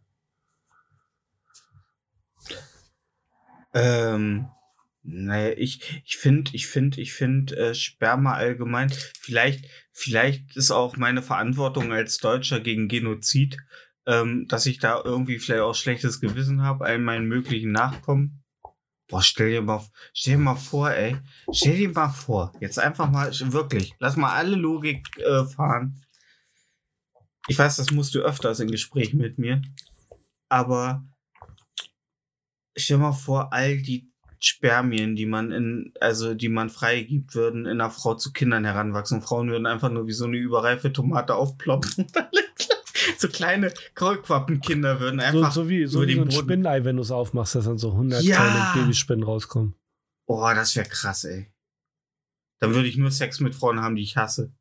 Ähm, naja, ich, ich finde, ich finde, ich finde äh, Sperma allgemein, vielleicht, vielleicht ist auch meine Verantwortung als Deutscher gegen Genozid, ähm, dass ich da irgendwie vielleicht auch schlechtes Gewissen habe, all meinen möglichen Nachkommen. Boah, stell dir mal, stell dir mal vor, ey, stell dir mal vor, jetzt einfach mal, wirklich, lass mal alle Logik äh, fahren. Ich weiß, das musst du öfters in Gesprächen mit mir, aber stell dir mal vor, all die Spermien, die man in, also die man freigibt, würden in einer Frau zu Kindern heranwachsen. Frauen würden einfach nur wie so eine überreife Tomate aufploppen. (laughs) so kleine Kaulquappenkinder würden So, einfach. so wie, so wie so ein Boden. Spinnei, wenn du es aufmachst, dass dann so 100 Ja. kleine Babyspinnen rauskommen. Oh, das wäre krass, ey. Dann würde ich nur Sex mit Frauen haben, die ich hasse.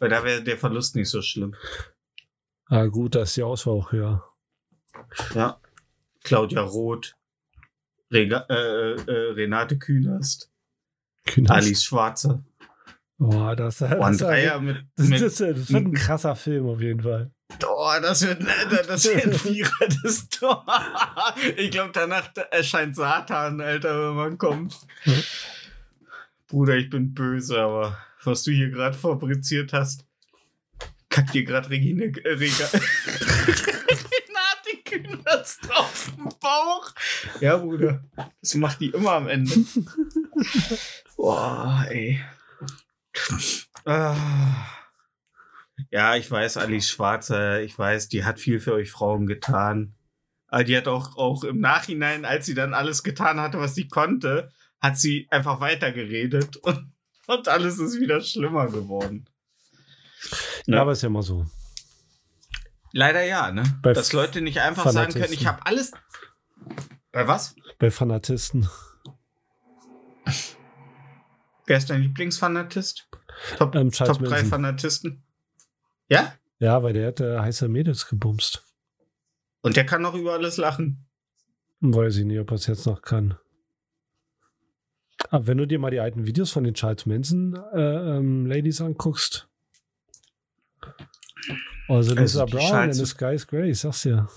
Weil da wäre der Verlust nicht so schlimm. Ah, gut, da ist die Auswahl auch höher. Ja. Claudia Roth, Rega äh, äh, Renate Künast, Kühners. Alice Schwarzer. Boah, das, das, Oh, ein das, Dreier mit, das, mit das, das wird ein krasser Film auf jeden Fall. Oh, das wird, Alter, das wird ein (laughs) Vierer des Tor. (laughs) Ich glaube, danach erscheint Satan, Alter, wenn man kommt. Bruder, ich bin böse, aber was du hier gerade fabriziert hast, kackt dir gerade Regine, äh, Rega, (laughs) Künast auf den Bauch. Ja, Bruder, das macht die immer am Ende. (laughs) Boah, ey. Ah. Ja, ich weiß, Alice Schwarzer, ich weiß, die hat viel für euch Frauen getan. Aber die hat auch, auch im Nachhinein, als sie dann alles getan hatte, was sie konnte, hat sie einfach weitergeredet und, und alles ist wieder schlimmer geworden. Ja, Ja. aber ist ja immer so. Leider ja, ne? Bei Dass Leute nicht einfach sagen können, Fanatisten. ich habe alles. Bei was? Bei Fanatisten. (laughs) Wer ist dein Lieblingsfanatist? Top, Ähm, Top 3 Manson. Fanatisten? Ja? Ja, weil der hat äh, heiße Mädels gebumst. Und der kann auch über alles lachen. Weiß ich nicht, ob er es jetzt noch kann. Aber wenn du dir mal die alten Videos von den Charles Manson äh, ähm, Ladies anguckst. Also Lisa die Brown Charles- and the Sky is Grey, ich sag's dir.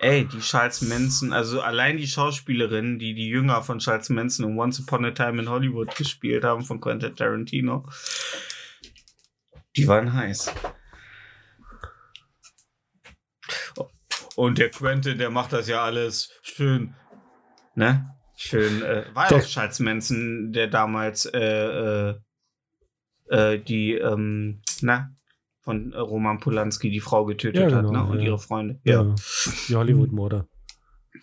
Ey, die Charles Manson, also allein die Schauspielerinnen, die die Jünger von Charles Manson in Once Upon a Time in Hollywood gespielt haben, von Quentin Tarantino, die waren heiß. Und der Quentin, der macht das ja alles schön, ne? Schön, äh, war ja Charles Manson, der damals äh, äh, äh, die, ähm, na, von äh, Roman Polanski die Frau getötet Ja, hat, genau, ne? Und ja. ihre Freunde. Ja. Die Hollywood-Morde.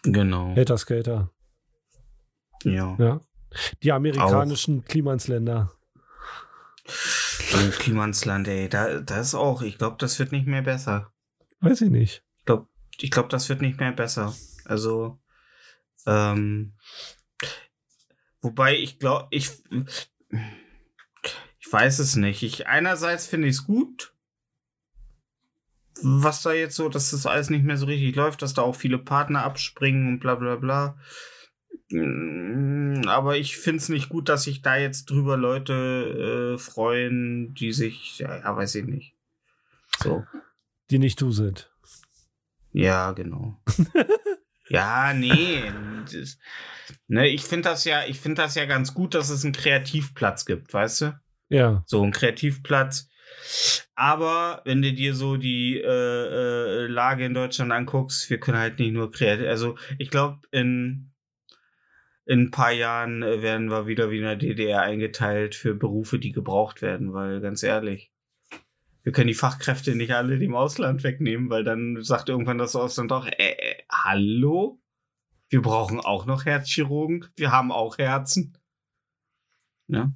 Genau. Hater Skater. Ja. Ja. Die amerikanischen Klimansländer. Oh, Klimansland, ey, da, das ist auch, ich glaube, das wird nicht mehr besser. Weiß ich nicht. Ich glaube, ich glaub, das wird nicht mehr besser. Also, ähm, wobei ich glaube, ich, ich weiß es nicht. Ich, einerseits finde ich es gut, was da jetzt so, dass das alles nicht mehr so richtig läuft, dass da auch viele Partner abspringen und bla bla bla. Mm, Aber ich finde es nicht gut, dass sich da jetzt drüber Leute äh, freuen, die sich, ja, ja, weiß ich nicht. So. Die nicht du sind. Ja, genau. (laughs) ja, nee. Das, ne, ich finde das ja, ich finde das ja ganz gut, dass es einen Kreativplatz gibt, weißt du? Ja. So ein Kreativplatz. Aber wenn du dir so die äh, äh, Lage in Deutschland anguckst, wir können halt nicht nur kreativ. Also ich glaube, in, in ein paar Jahren äh, werden wir wieder wie in der DDR eingeteilt für Berufe, die gebraucht werden, weil ganz ehrlich, wir können die Fachkräfte nicht alle dem Ausland wegnehmen, weil dann sagt irgendwann das Ausland auch, äh, äh, hallo? Wir brauchen auch noch Herzchirurgen. Wir haben auch Herzen. Ne?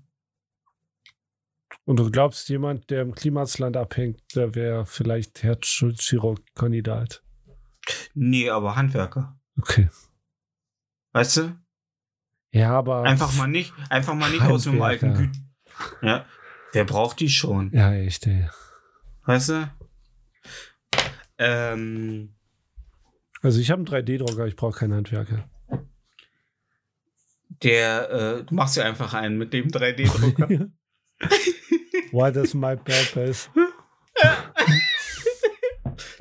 Und du glaubst, jemand, der im Klimasland abhängt, der wäre vielleicht Herzchirurg-Kandidat. Nee, aber Handwerker. Okay. Weißt du? Ja, aber. Einfach mal nicht, einfach mal nicht aus dem alten Handwerker. Gü Ja. Wer braucht die schon? Ja, echt, ey. Weißt du? Ähm, Also, ich habe einen 3D-Drucker, ich brauche keinen Handwerker. der, äh, du machst ja einfach einen mit dem 3D-Drucker. (laughs) What is my purpose?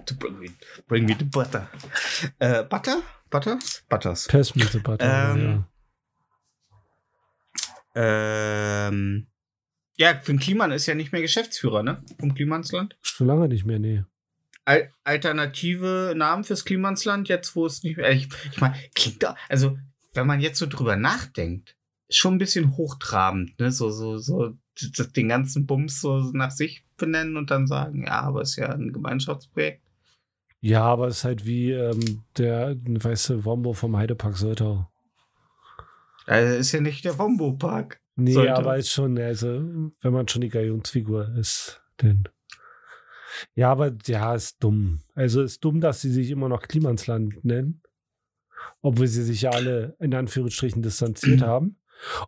to bring me, bring me the butter. Äh, Butter? Butters? Butters. Pass me the butter. Ähm, ja. Ähm, ja, Finn Kliman ist ja nicht mehr Geschäftsführer, ne? Vom Klimansland. Schon lange nicht mehr, nee. Al alternative Namen fürs Klimansland, jetzt wo es nicht mehr. Ich, ich meine, klingt doch, also, wenn man jetzt so drüber nachdenkt, schon ein bisschen hochtrabend, ne? So, so, so den ganzen Bums so nach sich benennen und dann sagen, ja, aber ist ja ein Gemeinschaftsprojekt. Ja, aber es ist halt wie ähm, der, weißt du, Wombo vom Heidepark Soltau. Also ist ja nicht der Wombo-Park. Nee, Sollte. aber ist schon, also, wenn man schon die Galionsfigur ist, denn. Ja, aber ja, ist dumm. Also ist dumm, dass sie sich immer noch Klimansland nennen. Obwohl sie sich ja alle in Anführungsstrichen distanziert (clears throat) haben.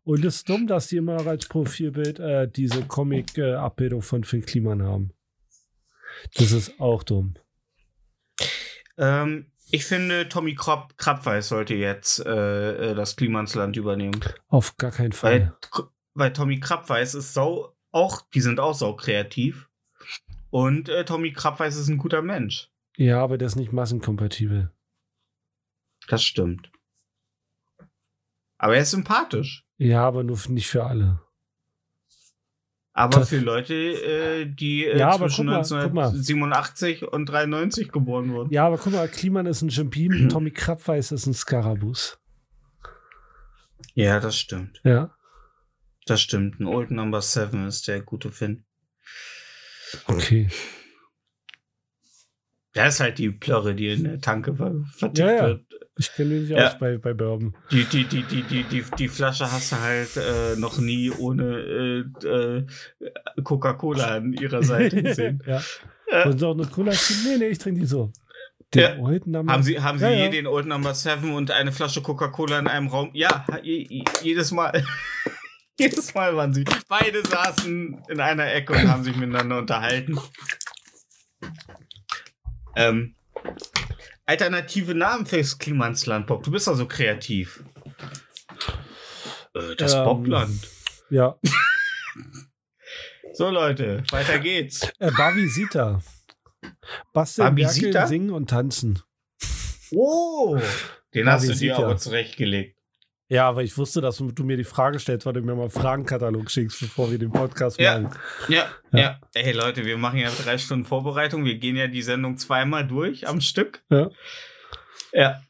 Und es ist dumm, dass sie immer noch als Profilbild äh, diese Comic-Abbildung von Phil Kliman haben. Das ist auch dumm. Ähm, ich finde, Tommy Krab Krabweis sollte jetzt äh, äh, das Klimansland übernehmen. Auf gar keinen Fall. Weil, weil Tommy Krabweis ist sau, auch, die sind auch sau kreativ. Und äh, Tommy Krabweis ist ein guter Mensch. Ja, aber der ist nicht massenkompatibel. Das stimmt. Aber er ist sympathisch. Ja, aber nur nicht für alle. Aber Das- für Leute, äh, die äh, Ja, zwischen mal, guck mal. 1987 und 93 geboren wurden. Ja, aber guck mal, Kliman ist ein Jimpin, (clears throat) Tommy Krabweis ist ein Skarabus. Ja, das stimmt. Ja. Das stimmt. Ein Old Number 7 ist der gute Finn. Okay. Der ist halt die Plörre, die in der Tanke ver vertickt Ja, ja. wird. Ich kenne nicht Ja. aus bei, bei Bourbon. Die, die, die, die, die, die, die Flasche hast du halt äh, noch nie ohne äh, äh, Coca-Cola an ihrer Seite (laughs) gesehen. ja. Ja. Und auch eine Cola. Nee, nee, ich trinke die so. Den Ja. Old Number Haben Sie, haben Sie Ja, je ja. den Old Number 7 und eine Flasche Coca-Cola in einem Raum? Ja, je, jedes Mal. (laughs) jedes Mal waren sie. Beide saßen in einer Ecke und haben sich miteinander unterhalten. Ähm, alternative Namen fürs Klimansland, Bob. Du bist doch so kreativ. Äh, das Ähm, Bobland. Ja. So, Leute, weiter geht's. Äh, Bavisita. Basteln, Babysita? werkeln, singen und tanzen. Oh, den hast du dir aber zurechtgelegt. Ja, aber ich wusste, dass du mir die Frage stellst, weil du mir mal einen Fragenkatalog schickst, bevor wir den Podcast Ja. machen. Ja, Ja. ja, Ey, Leute, wir machen ja drei Stunden Vorbereitung. Wir gehen ja die Sendung zweimal durch am Stück. Ja. Ja.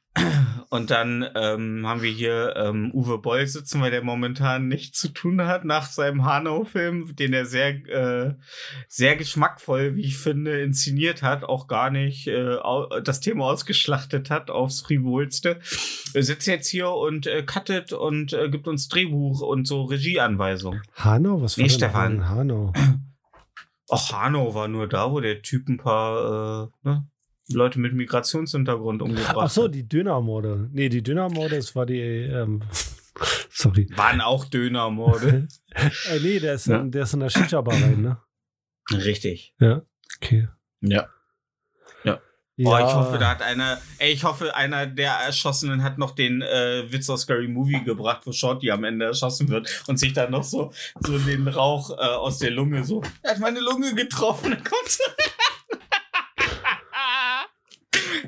Und dann ähm, haben wir hier ähm, Uwe Boll sitzen, weil der momentan nichts zu tun hat nach seinem Hanau-Film, den er sehr, äh, sehr geschmackvoll, wie ich finde, inszeniert hat, auch gar nicht äh, das Thema ausgeschlachtet hat aufs Frivolste. Er sitzt jetzt hier und äh, cuttet und äh, gibt uns Drehbuch und so Regieanweisungen. Hanau? Was war Nee, denn Stefan. Hanau? Ach, Hanau war nur da, wo der Typ ein paar äh, ne, Leute mit Migrationshintergrund umgebracht Ach so, hat. die Dönermorde. Nee, die Dönermorde, das war die, ähm, (laughs) sorry. Waren auch Dönermorde. (laughs) Äh, nee, der ist, Ja. in, der ist in der Shisha-Bar rein, ne? Richtig. Ja. Okay. Ja. Ja. Oh, ich hoffe, da hat einer, ey, ich hoffe, einer der Erschossenen hat noch den äh, Witz aus Scary Movie gebracht, wo Shorty am Ende erschossen wird und sich dann noch so, so den Rauch äh, aus der Lunge so, er hat meine Lunge getroffen, (laughs) kommt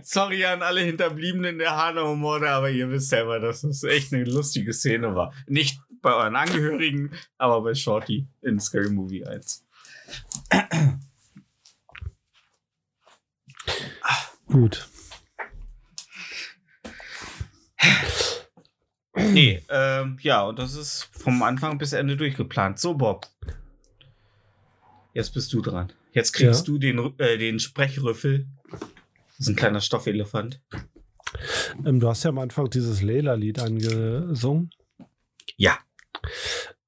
Sorry an alle Hinterbliebenen der Hanau-Morde, aber ihr wisst selber, dass es echt eine lustige Szene war. Nicht bei euren Angehörigen, aber bei Shorty in Scary Movie 1. Gut. Nee, ähm, ja, und das ist vom Anfang bis Ende durchgeplant. So, Bob. Jetzt bist du dran. Jetzt kriegst Ja. du den, äh, den Sprechrüffel. Das ist ein kleiner Stoffelefant. Ähm, du hast ja am Anfang dieses Leila-Lied angesungen. Ja.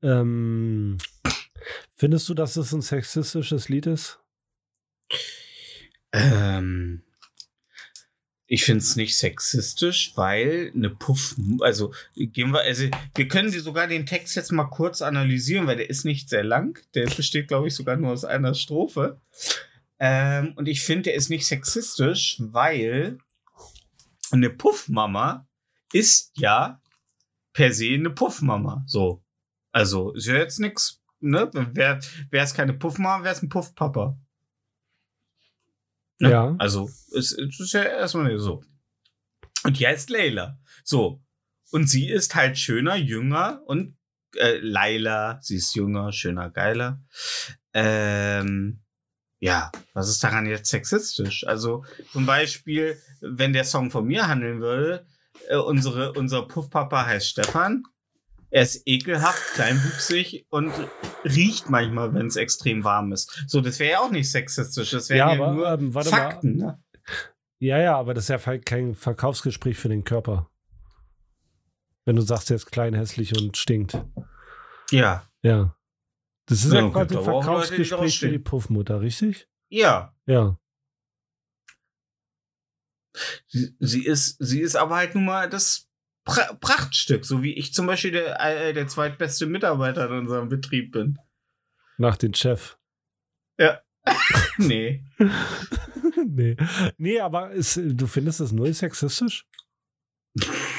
Ähm, findest du, dass es ein sexistisches Lied ist? Ähm, ich finde es nicht sexistisch, weil eine Puff, also gehen wir, also wir können sogar den Text jetzt mal kurz analysieren, weil der ist nicht sehr lang. Der besteht, glaube ich, sogar nur aus einer Strophe. Ähm, und ich finde, der ist nicht sexistisch, weil eine Puffmama ist ja per se eine Puffmama. So. Also, ist ja jetzt nichts, ne? Wäre es keine Puffmama, wäre es ein Puffpapa. Ne? Ja. Also, es, es ist ja erstmal so. Und die heißt Leila. So. Und sie ist halt schöner, jünger und äh, Laila, sie ist jünger, schöner, geiler. Ähm, ja, was ist daran jetzt sexistisch? Also zum Beispiel, wenn der Song von mir handeln würde, äh, unsere, unser Puffpapa heißt Stefan. Er ist ekelhaft, kleinwüchsig und riecht manchmal, wenn es extrem warm ist. So, das wäre ja auch nicht sexistisch. Das wären Ja, ja, aber, nur ähm, warte Fakten. Ne? Ja, ja, aber das ist ja kein Verkaufsgespräch für den Körper. Wenn du sagst, er ist klein, hässlich und stinkt. Ja, Ja. Das ist Ja, ja, quasi ein Verkaufsgespräch für die. Puffmutter, richtig? ja. Ja. Sie, sie ist, sie ist aber halt nun mal das pra Prachtstück, so wie ich zum Beispiel der, äh, der zweitbeste Mitarbeiter in unserem Betrieb bin. Nach den Chef. (laughs) nee. (laughs) nee. Nee, aber ist, du findest es null sexistisch? (laughs)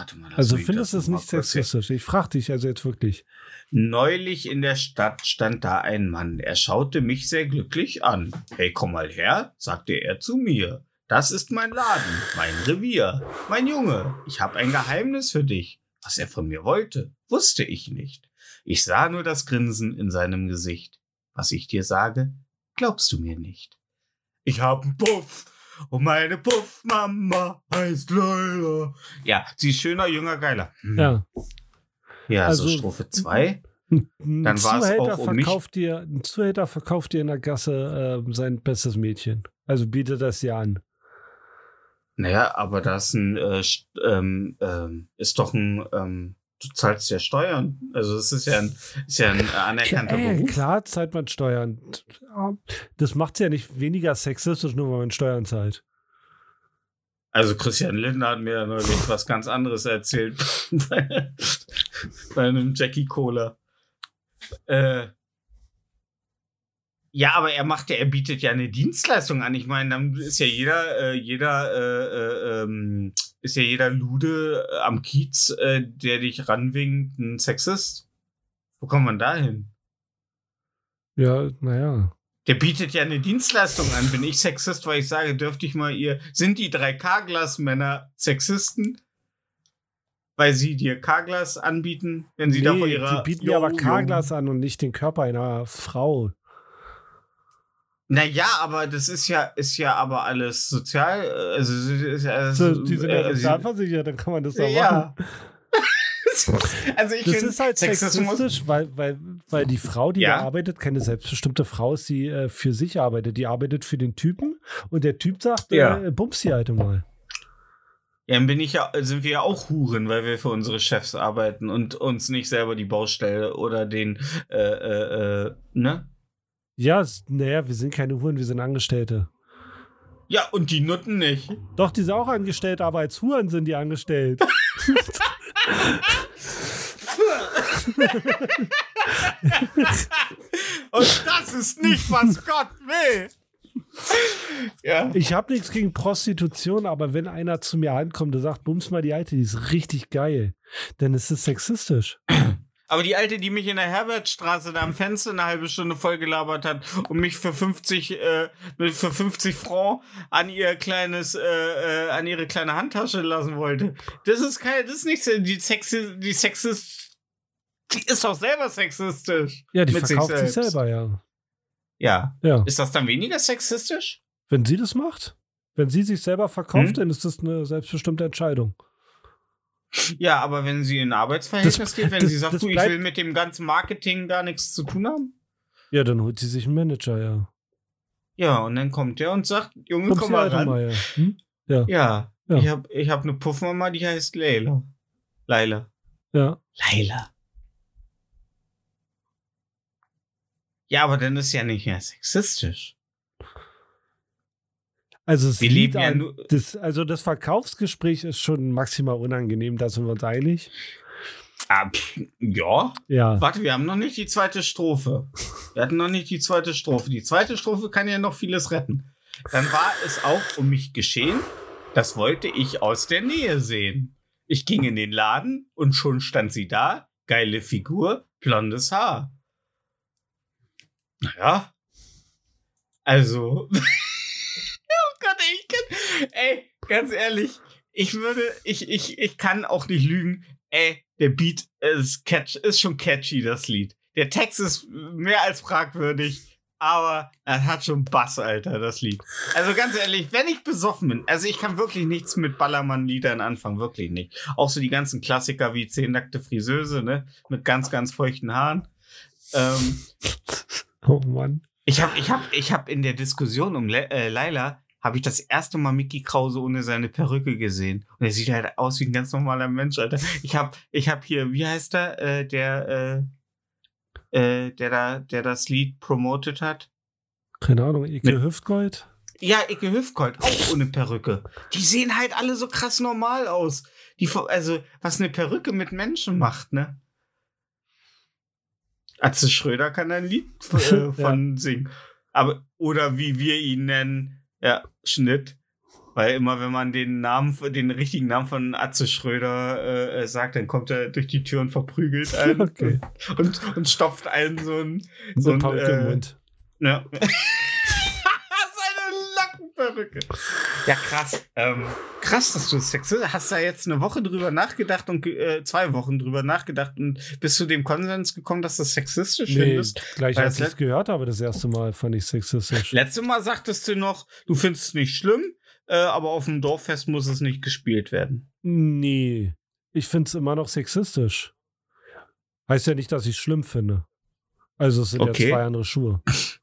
Warte mal. Also findest du das es nicht sexistisch? Ich frage dich also jetzt wirklich. Neulich in der Stadt stand da ein Mann. Er schaute mich sehr glücklich an. Hey, komm mal her, sagte er zu mir. Das ist mein Laden, mein Revier. Mein Junge, ich habe ein Geheimnis für dich. Was er von mir wollte, wusste ich nicht. Ich sah nur das Grinsen in seinem Gesicht. Was ich dir sage, glaubst du mir nicht. Ich hab einen Puff und meine Puffmama heißt Leila. Ja, sie ist schöner, jünger, geiler. Hm. Ja. Ja, Also- so Strophe 2. Ein, ein Dann war's Zuhälter auch um mich. verkauft dir, ein Zuhälter verkauft dir in der Gasse äh, sein bestes Mädchen. Also bietet das dir an. Naja, aber das ist ein, äh, ähm, ähm, ist doch ein, ähm, du zahlst ja Steuern. Also es ist ja ein, ist ja ein anerkannter Äh, Beruf. klar zahlt man Steuern. Das macht es ja nicht weniger sexistisch, nur weil man Steuern zahlt. Also Christian Lindner hat mir ja neulich was ganz anderes erzählt bei, (laughs) bei einem Jackie Cola. Äh, ja, aber er macht ja, er bietet ja eine Dienstleistung an. Ich meine, dann ist ja jeder, äh, jeder, äh, äh, ähm, ist ja jeder Lude äh, am Kiez, äh, der dich ranwinkt, ein Sexist. Wo kommt man da hin? Ja, naja. Der bietet ja eine Dienstleistung an. Bin ich Sexist, weil ich sage, dürfte ich mal ihr. Sind die drei K-Glas-Männer Sexisten? Weil sie dir K-Glas anbieten, wenn sie da vor ihrer. die bieten mir Jo, aber. K-Glas an und nicht den Körper einer Frau. Naja, aber das ist ja, ist ja aber alles sozial. äh, Also, ist ja, So, die sind ja äh, sozialversichert, dann kann man das doch Ja. machen. (laughs) also ich Das finde, ist halt sexistisch, weil, weil, weil die Frau, die Ja. da arbeitet, keine selbstbestimmte Frau ist, die äh, für sich arbeitet. Die arbeitet für den Typen und der Typ sagt, Ja. äh, bums die alte mal. Ja, dann bin ich ja, sind wir ja auch Huren, weil wir für unsere Chefs arbeiten und uns nicht selber die Baustelle oder den, äh, äh, äh, ne? Ja, naja, wir sind keine Huren, wir sind Angestellte. Ja, und die Nutten nicht. Doch, die sind auch angestellt, aber als Huren sind die angestellt. (laughs) Und das ist nicht, was Gott will. Ja. Ich habe nichts gegen Prostitution, aber wenn einer zu mir ankommt und sagt, bums mal die Alte, die ist richtig geil, dann ist es sexistisch. Aber die Alte, die mich in der Herbertstraße da am Fenster eine halbe Stunde vollgelabert hat und mich für 50, äh, für 50 Franc an ihr kleines, äh, äh, an ihre kleine Handtasche lassen wollte. Das ist kein, das ist nicht die Sexi, die Sexist, die ist doch selber sexistisch. Ja, die sich verkauft sich selbst. selber, ja. Ja. Ja. Ist das dann weniger sexistisch? Wenn sie das macht, wenn sie sich selber verkauft, Hm? dann ist das eine selbstbestimmte Entscheidung. Ja, aber wenn sie in ein Arbeitsverhältnis Das- geht, wenn das- sie sagt, du, ich will mit dem ganzen Marketing gar nichts zu tun haben? Ja, dann holt sie sich einen Manager, ja. Ja, und dann kommt der und sagt, Junge, Bums komm mal ran. mal, ja. Hm? Ja, Ja. ich hab, ich hab eine Puffmama, die heißt Leila. Leila. Ja. Leila. Ja, aber dann ist ja nicht mehr sexistisch. Also es Wir leben ja nur. das, also das Verkaufsgespräch ist schon maximal unangenehm, da sind wir uns einig. Ah, ja. Ja. Warte, wir haben noch nicht die zweite Strophe. Wir hatten noch nicht die zweite Strophe. Die zweite Strophe kann ja noch vieles retten. Dann war es auch um mich geschehen. Das wollte ich aus der Nähe sehen. Ich ging in den Laden und schon stand sie da. Geile Figur, blondes Haar. Naja. Also. (laughs) oh Gott, ich kann. Ey, ganz ehrlich. Ich würde, ich, ich, ich kann auch nicht lügen. Ey, der Beat ist catch, ist schon catchy, das Lied. Der Text ist mehr als fragwürdig, aber er hat schon Bass, Alter, das Lied. Also ganz ehrlich, wenn ich besoffen bin, also ich kann wirklich nichts mit Ballermann-Liedern anfangen, wirklich nicht. Auch so die ganzen Klassiker wie Zehn nackte Friseuse, ne, mit ganz, ganz feuchten Haaren. Ähm, (laughs) Oh Mann. ich habe ich hab, ich hab in der Diskussion um Le äh, Laila habe ich das erste Mal Mickey Krause ohne seine Perücke gesehen. Und er sieht halt aus wie ein ganz normaler Mensch, Alter. Ich habe ich hab hier, wie heißt er, äh, der, äh, äh, der da, der das Lied promotet hat? Keine Ahnung, Ike Mit- Hüftgold? Ja, Icke Hüftgold, auch (laughs) ohne Perücke. Die sehen halt alle so krass normal aus. Die, also, was eine Perücke mit Menschen macht, ne? Atze Schröder kann ein Lied äh, (laughs) von singen. Aber, oder wie wir ihn nennen, ja, Schnitt. Weil immer, wenn man den Namen, den richtigen Namen von Atze Schröder äh, äh, sagt, dann kommt er durch die Tür und verprügelt einen (laughs) Okay. und, und stopft einen so ein, So so ein ein, Perücke im äh, Mund. ja. Lockenperücke. Ja, krass. Ähm, krass, dass du Sex hast. da jetzt eine Woche drüber nachgedacht und äh, zwei Wochen drüber nachgedacht und bist zu dem Konsens gekommen, dass das sexistisch Nee, findest. gleich als das ich es gehört habe, das erste Mal fand ich sexistisch. Letztes Mal sagtest du noch, du findest es nicht schlimm, äh, aber auf dem Dorffest muss es nicht gespielt werden. Nee, ich finde es immer noch sexistisch. Heißt ja nicht, dass ich es schlimm finde. Also es sind Okay. ja zwei andere Schuhe. (laughs)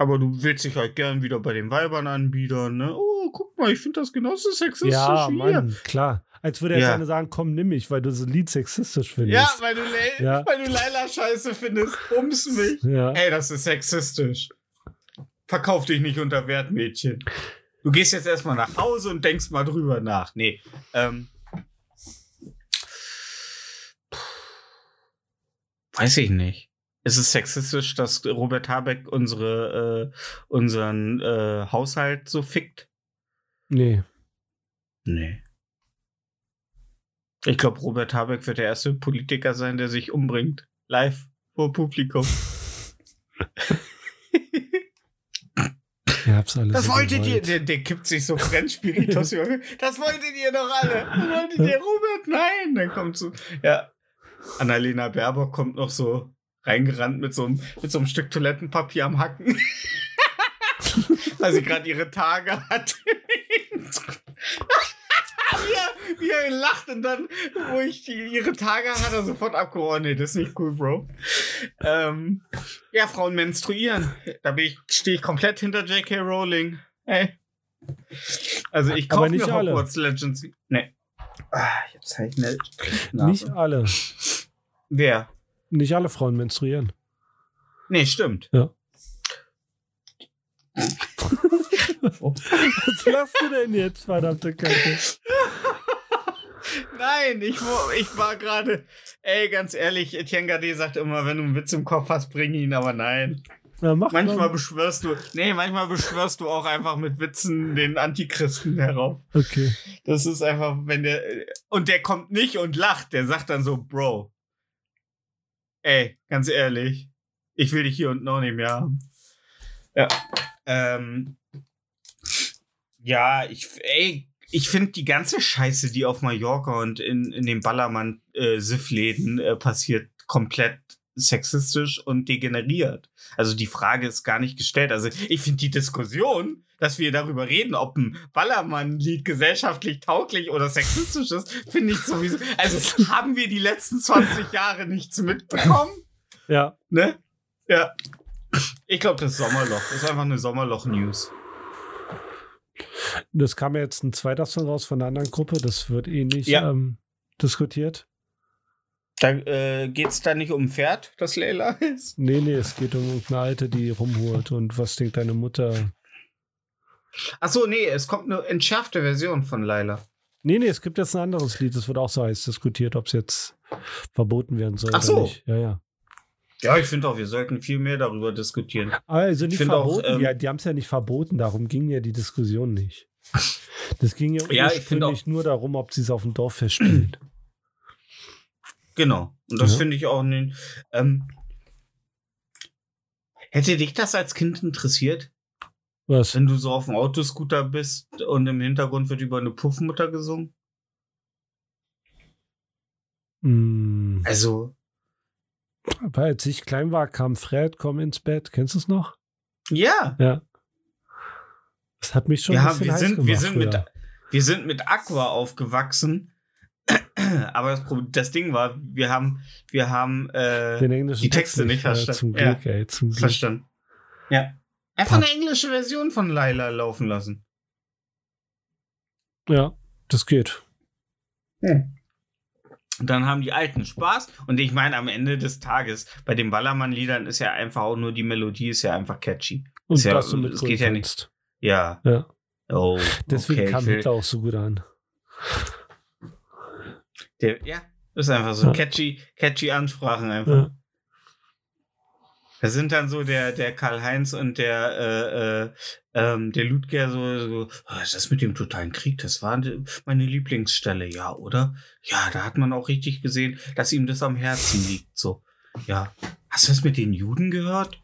Aber du willst dich halt gern wieder bei den Weibern anbiedern, ne? Oh, guck mal, ich finde das genauso sexistisch Ja, wie Mann, klar. Als würde jetzt Ja. einer sagen, komm, nimm mich, weil du das Lied sexistisch findest. Ja, weil du, Le Ja. weil du Leila scheiße findest. Ums mich. Ja. Ey, das ist sexistisch. Verkauf dich nicht unter Wert, Mädchen. Du gehst jetzt erstmal nach Hause und denkst mal drüber nach. Nee. Ähm, weiß ich nicht. Ist es sexistisch, dass Robert Habeck unsere, äh, unseren äh, Haushalt so fickt? Nee. Nee. Ich glaube, Robert Habeck wird der erste Politiker sein, der sich umbringt. Live vor Publikum. (laughs) Ihr habt's alles Das so wolltet ihr, der, der kippt sich so Brennspiritus, (laughs) Junge. Das wolltet ihr doch alle. Das wolltet ihr, (laughs) Robert? Nein. Dann kommt so, ja. Annalena Baerbock kommt noch so reingerannt mit so einem, mit so einem Stück Toilettenpapier am Hacken. (laughs) Weil sie gerade ihre Tage hat. (laughs) wie, er, wie er lacht und dann, wo ich die, ihre Tage hat, er sofort abgehauen. Nee, das ist nicht cool, Bro. Ähm, ja, Frauen menstruieren. Da bin ich, stehe ich komplett hinter J.K. Rowling. Ey. Also ich kaufe nicht mir alle. Hogwarts Legends. Nee. Ah, jetzt habe ich eine Nicht alle. Wer? Nicht alle Frauen menstruieren. Nee, stimmt. (laughs) Was lachst du denn jetzt, verdammte Kacke? Nein, ich, ich war gerade. Ey, ganz ehrlich, Etienne Gade sagt immer, wenn du einen Witz im Kopf hast, bring ihn, aber nein. Na, Manchmal mal. beschwörst du. Nee, manchmal beschwörst du auch einfach mit Witzen den Antichristen herauf. Okay. Das ist einfach, wenn der. Und der kommt nicht und lacht, der sagt dann so, Bro. Ey, ganz ehrlich, ich will dich hier und noch nicht mehr haben. Ja. Ähm, ja, ich, ey, ich finde die ganze Scheiße, die auf Mallorca und in, in den Ballermann-Siff-Läden äh, passiert, komplett sexistisch und degeneriert. Also die Frage ist gar nicht gestellt. Also ich finde die Diskussion, dass wir darüber reden, ob ein Ballermann-Lied gesellschaftlich tauglich oder sexistisch ist, finde ich sowieso. Also (laughs) haben wir die letzten 20 Jahre nichts mitbekommen? Ja. Ne? Ja. Ich glaube, das ist Sommerloch. Das ist einfach eine Sommerloch-News. Das kam ja jetzt ein zweiter Song raus von einer anderen Gruppe. Das wird eh nicht Ja. ähm, diskutiert. Da äh, geht es da nicht um ein Pferd, das Leila ist? Nee, nee, es geht um irgendeine Alte, die rumholt. Und was denkt deine Mutter? Achso, nee, es kommt eine entschärfte Version von Laila. Nee, nee, es gibt jetzt ein anderes Lied. Das wird auch so heiß diskutiert, ob es jetzt verboten werden soll Ach so. oder nicht. Ja, ja. Ja, ich finde auch, wir sollten viel mehr darüber diskutieren. Also nicht finde auch, verboten. ähm, ja, die haben es ja nicht verboten. Darum ging ja die Diskussion nicht. Das ging ja, Ja, ich finde ursprünglich nur darum, ob sie es auf dem Dorf festspielt. Genau. Und das Ja. finde ich auch nicht. Ähm, hätte dich das als Kind interessiert, Was? wenn du so auf dem Autoscooter bist und im Hintergrund wird über eine Puffmutter gesungen? Hm. Also, Aber als ich klein war, kam Fred, komm ins Bett. Kennst du es noch? ja. Ja. Das hat mich schon ein Ja, bisschen wir heiß sind, gemacht wir, sind mit, wir sind mit Aqua aufgewachsen. (clears throat) Aber das, das Ding war, wir haben, wir haben äh, die Texte nicht äh, verstanden. Zum Ja. Glück, ey, zum Glück. verstanden. Ja. Einfach eine englische Version von Laila laufen lassen. Ja, das geht. Und dann haben die Alten Spaß. Und ich meine, am Ende des Tages, bei den Ballermann-Liedern ist ja einfach auch nur die Melodie, ist ja einfach catchy. Und Ist ja- dass du es geht ja nicht. Ja. Ja. Oh, Deswegen okay, kam Hitler auch so gut an. Der, ja, ist einfach so Ja. catchy, catchy Ansprachen einfach. Ja. Da sind dann so der, der Karl-Heinz und der, äh, äh, ähm, der Ludger so, so "Ah, das mit dem totalen Krieg, das war meine Lieblingsstelle, ja, oder? Ja, da hat man auch richtig gesehen, dass ihm das am Herzen (laughs) liegt, so. Ja. Hast du das mit den Juden gehört?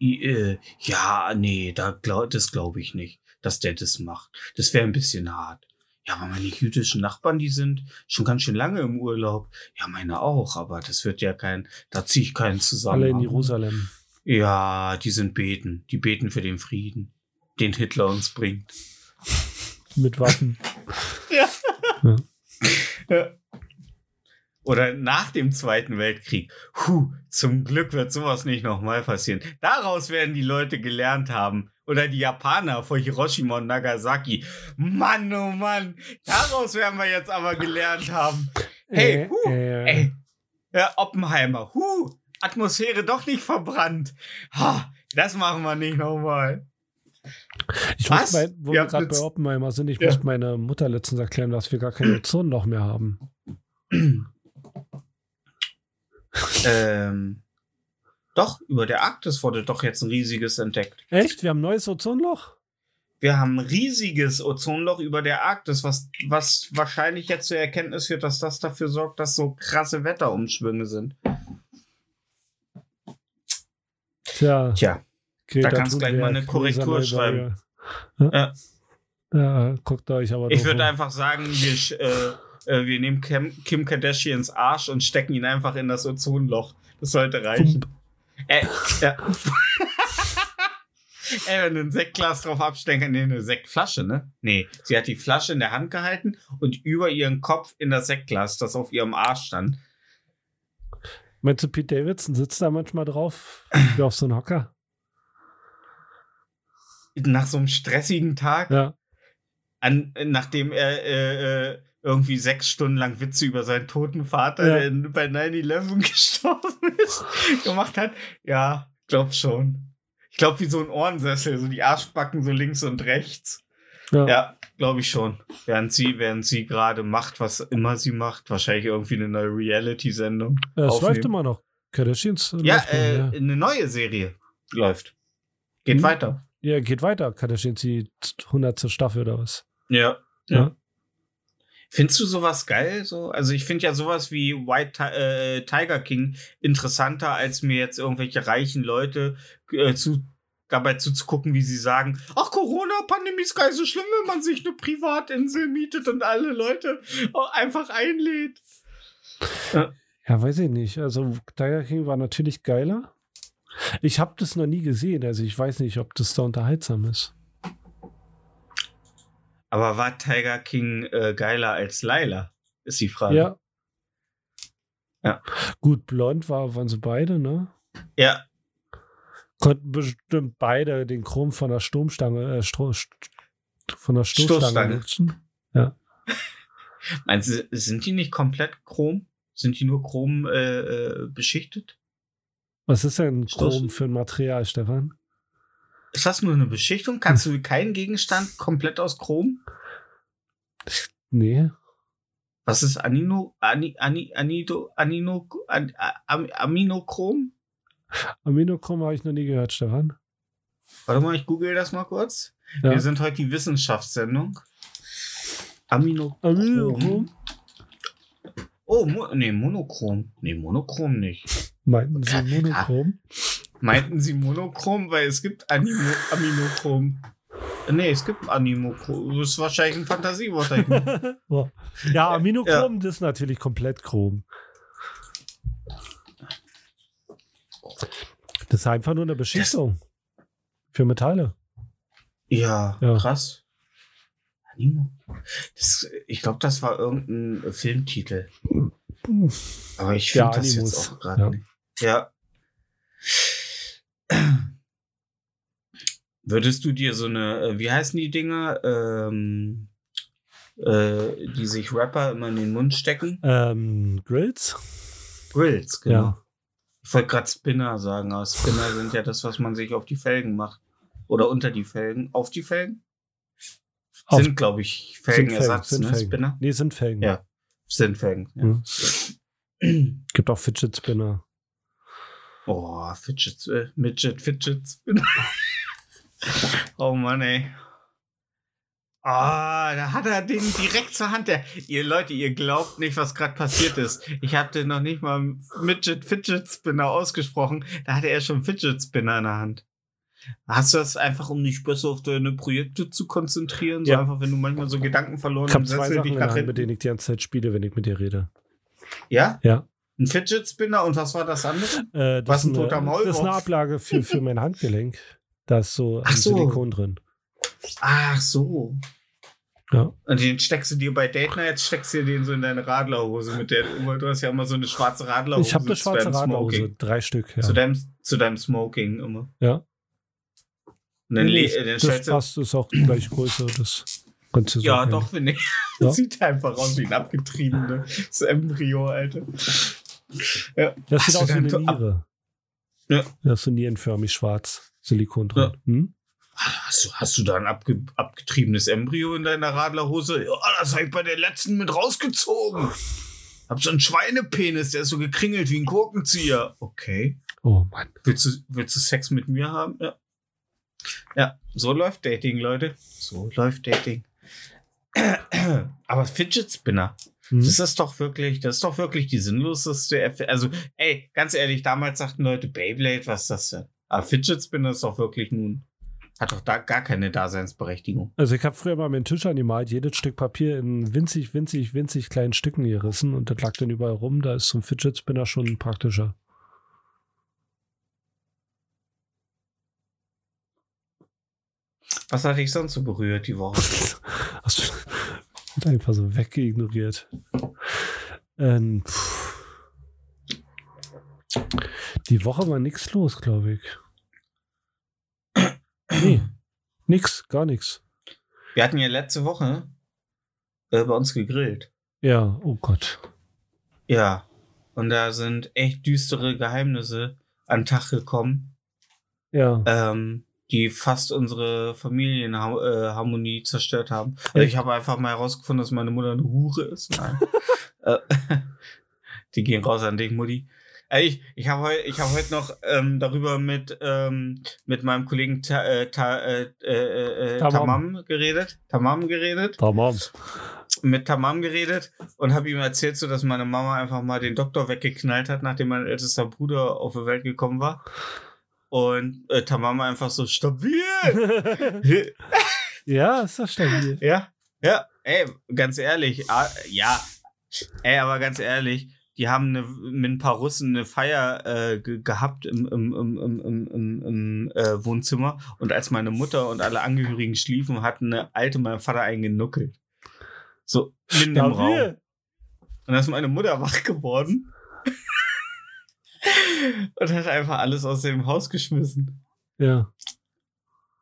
I, äh, ja, nee, da glaub, das glaube ich nicht, dass der das macht. Das wäre ein bisschen hart. Ja, aber meine jüdischen Nachbarn, die sind schon ganz schön lange im Urlaub. Ja, meine auch, aber das wird ja kein, da ziehe ich keinen zusammen. Alle in Jerusalem. Ja, die sind beten. Die beten für den Frieden, den Hitler uns bringt. Mit Waffen. (laughs) Ja. Oder nach dem Zweiten Weltkrieg. Puh, zum Glück wird sowas nicht nochmal passieren. Daraus werden die Leute gelernt haben. Oder die Japaner vor Hiroshima und Nagasaki. Mann, oh Mann, daraus werden wir jetzt aber gelernt haben. Hey, äh, ey, ja, Oppenheimer, huh, Atmosphäre doch nicht verbrannt. Ha, das machen wir nicht nochmal. Ich Was? muss bei, wo Ja, wir gerade bei Oppenheimer sind, ich Ja. muss meiner Mutter letztens erklären, dass wir gar kein (clears throat) Ozonloch mehr haben. ähm, doch, über der Arktis wurde doch jetzt ein riesiges entdeckt. Echt? Wir haben ein neues Ozonloch? Wir haben ein riesiges Ozonloch über der Arktis, was, was wahrscheinlich jetzt zur Erkenntnis führt, dass das dafür sorgt, dass so krasse Wetterumschwünge sind. Tja, Tja, Greta da kannst du gleich mal eine Korrektur schreiben. Neuberger. Ja. Ja, guckt euch aber ich würde einfach sagen, wir, äh, äh, wir nehmen Kim, Kim Kardashians Arsch und stecken ihn einfach in das Ozonloch. Das sollte reichen. Äh, ja. (laughs) Ey, wenn du ein Sektglas drauf abstecken, nee, eine Sektflasche, ne? Nee, sie hat die Flasche in der Hand gehalten und über ihren Kopf in das Sektglas, das auf ihrem Arsch stand. Meinst du, Pete Davidson sitzt da manchmal drauf, wie auf so einem Hocker? Nach so einem stressigen Tag, Ja. an, nachdem er äh, äh, irgendwie sechs Stunden lang Witze über seinen toten Vater, Ja. der bei 9-11 (laughs) gestorben ist, gemacht hat. Ja, glaub schon. Ich glaube, wie so ein Ohrensessel, so die Arschbacken so links und rechts. Ja. Ja, glaube ich schon. Während sie, während sie gerade macht, was immer sie macht, wahrscheinlich irgendwie eine neue Reality-Sendung. Es läuft immer noch. Kardashians Ja, läuft noch, äh, ja. eine neue Serie läuft. Geht Hm. weiter. ja, geht weiter. Kardashians die 100. Staffel oder was? Ja. Ja. Findest du sowas geil? So? Also ich finde ja sowas wie White äh, Tiger King interessanter, als mir jetzt irgendwelche reichen Leute äh, zu, dabei zuzugucken, wie sie sagen, ach, Corona-Pandemie ist gar nicht so schlimm, wenn man sich eine Privatinsel mietet und alle Leute oh, einfach einlädt. Ja, weiß ich nicht. Also Tiger King war natürlich geiler. Ich habe das noch nie gesehen, also ich weiß nicht, ob das da unterhaltsam ist. Aber war Tiger King äh, geiler als Laila? Ist die Frage. Ja. Ja. Gut, blond war, waren sie beide, ne? Ja, Konnten bestimmt beide den Chrom von der Sturmstange, äh, Stro St von der Stoßstange nutzen. (laughs) Meinst du, sind die nicht komplett chrom? Sind die nur chrom äh, äh, beschichtet? Was ist denn Stoß- Chrom für ein Material, Stefan? Ist das nur eine Beschichtung? Kannst du keinen Gegenstand komplett aus Chrom? Nee. Was ist Anino, Ani, Ani, Anido, Anino, An, Am, Aminochrom? Aminochrom habe ich noch nie gehört, Stefan. Warte mal, ich google das mal kurz. Ja. Wir sind heute die Wissenschaftssendung. Aminochrom. Aminochrom? Oh, Mo nee, Monochrom. Nee, Monochrom nicht. Meinten Sie Monochrom? Meinten Sie Monochrom? Weil es gibt Animo, Aminochrom. Nee, es gibt Animochrom. Das ist wahrscheinlich ein Fantasiewort. (laughs) Ja, Aminochrom, das ist natürlich komplett chrom. Das ist einfach nur eine Beschichtung. Für Metalle. Ja, Ja. krass. Animo. Das, ich glaube, das war irgendein Filmtitel. Aber ich Ja, finde das Animus. jetzt auch gerade Ja. nicht. Ja. Würdest du dir so eine, äh, wie heißen die Dinger, ähm, äh, die sich Rapper immer in den Mund stecken? Ähm, Grills? Grills, genau. Ja. Ich wollte gerade Spinner sagen, aber Spinner sind ja das, was man sich auf die Felgen macht. Oder unter die Felgen. Auf die Felgen? Auf- sind, glaube ich, Felgenersatz, sind ne? Felgen. Spinner? Nee, sind Felgen. Ja. Sind Felgen. Ja. Mhm. Gibt auch Fidget Spinner. Oh, Fidget, äh, Midget, Fidget Spinner. Oh Mann, ey. Ah, da hat er den direkt zur Hand. Der, ihr Leute, ihr glaubt nicht, was gerade passiert ist. Ich hatte noch nicht mal Midget Fidget Spinner ausgesprochen. Da hatte er schon Fidget Spinner in der Hand. Hast du das einfach, um dich besser auf deine Projekte zu konzentrieren? So Ja. einfach, wenn du manchmal so Gedanken verloren Ich habe im zwei Sachen dich in der nach Hand, mit denen ich die ganze Zeit spiele, wenn ich mit dir rede. Ja? Ja. Ein Fidget Spinner und was war das andere? Äh, das, Was, ein toter das ist eine Maulwurf? Ablage für, für mein (laughs) Handgelenk. Da ist so Ach ein so. Silikon drin. Ach so. Ja. Und den steckst du dir bei Date Night, steckst du dir den so in deine Radlerhose mit der, du hast ja immer so eine schwarze Radlerhose. Ich habe eine schwarze Radlerhose, Smoking. drei Stück. Ja. Zu, deinem, zu deinem Smoking immer. Ja. Und dann, Nee, dann das stellst du, passt, ist auch gleich größer. Das kannst du ja, sagen. doch, finde ich. (laughs) Ja. Sieht einfach aus wie ein abgetriebenes Embryo, Alter. Ja. Das sieht du aus wie eine Niere. Ja. Das ist so nierenförmig schwarz. Silikon drin. Ja. Hm? hast du, hast du da ein abge, abgetriebenes Embryo in deiner Radlerhose? Ja, das habe ich bei der letzten mit rausgezogen. Hab so einen Schweinepenis, der ist so gekringelt wie ein Korkenzieher. Okay. Oh Mann. Willst du, willst du Sex mit mir haben? Ja. Ja, so läuft Dating, Leute. So läuft Dating. (clears throat) Aber Fidget Spinner, Hm? das ist doch wirklich, das ist doch wirklich die sinnloseste Erf Also, ey, ganz ehrlich, damals sagten Leute, Beyblade, was ist das denn? Aber Fidget Spinner ist doch wirklich nun, hat doch da gar keine Daseinsberechtigung. Also ich habe früher mal meinen Tisch angemalt, jedes Stück Papier in winzig, winzig, winzig kleinen Stücken gerissen und das lag dann überall rum. Da ist so ein Fidget Spinner schon praktischer. Was hatte ich sonst so berührt die Woche? (laughs) Hast du (laughs) einfach so weggeignoriert. Ähm, pff. Die Woche war nichts los, glaube ich. Nee, nix, gar nichts. Wir hatten ja letzte Woche äh, bei uns gegrillt. Ja, oh Gott. Ja. Und da sind echt düstere Geheimnisse an den Tag gekommen, Ja, ähm, die fast unsere Familienharmonie zerstört haben. Also ich habe einfach mal herausgefunden, dass meine Mutter eine Hure ist. Nein. (laughs) Äh, (laughs) die gehen raus an dich, Mutti. Äh, Ich, ich habe heute hab heut noch ähm, darüber mit, ähm, mit meinem Kollegen Ta, äh, Ta, äh, äh, äh, Tamam. Tamam geredet. Tamam geredet. tamam. mit Tamam geredet und habe ihm erzählt, so dass meine Mama einfach mal den Doktor weggeknallt hat, nachdem mein ältester Bruder auf die Welt gekommen war. Und äh, Tamam einfach so stabil. (laughs) ja, ist das stabil. ja, ja, ey, ganz ehrlich, ah, ja, ey, aber ganz ehrlich, die haben eine, mit ein paar Russen eine Feier äh, ge gehabt im, im, im, im, äh, Wohnzimmer und als meine Mutter und alle Angehörigen schliefen, hat eine alte meinen Vater eingenuckelt. So, in dem Raum. Und da ist meine Mutter wach geworden (laughs) und hat einfach alles aus dem Haus geschmissen. Ja.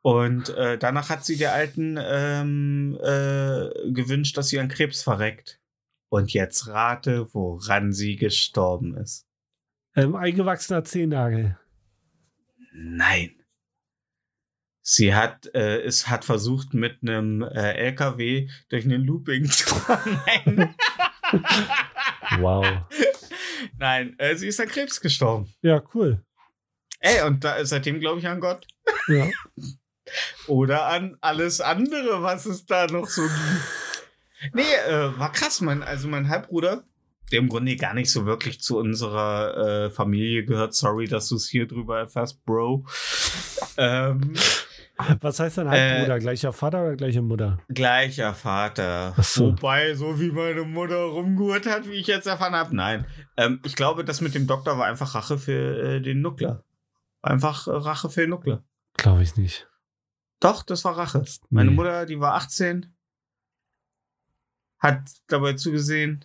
Und äh, danach hat sie der Alten ähm, äh, gewünscht, dass sie an Krebs verreckt. Und jetzt rate, woran sie gestorben ist. Ähm, eingewachsener Zehennagel. Nein. Sie hat, äh, es hat versucht, mit einem äh, LKW durch einen Looping zu Nein. (laughs) Wow. Nein, äh, sie ist an Krebs gestorben. Ja, cool. Ey, und da, seitdem glaube ich an Gott. Ja. (laughs) Oder an alles andere, was es da noch so gibt. Nee, äh, war krass, mein, also mein Halbbruder, der im Grunde gar nicht so wirklich zu unserer äh, Familie gehört. Sorry, dass du es hier drüber erfährst, Bro. Ähm, Was heißt dein Äh, Halbbruder? Gleicher Vater oder gleiche Mutter? gleicher Vater. So. Wobei, so wie meine Mutter rumgehurt hat, wie ich jetzt erfahren habe. Nein. Ähm, ich glaube, das mit dem Doktor war einfach Rache für äh, den Nuklear. Einfach äh, Rache für den Nuklear. Glaube ich nicht. Doch, das war Rache. Meine Nee. Mutter, die war 18, hat dabei zugesehen,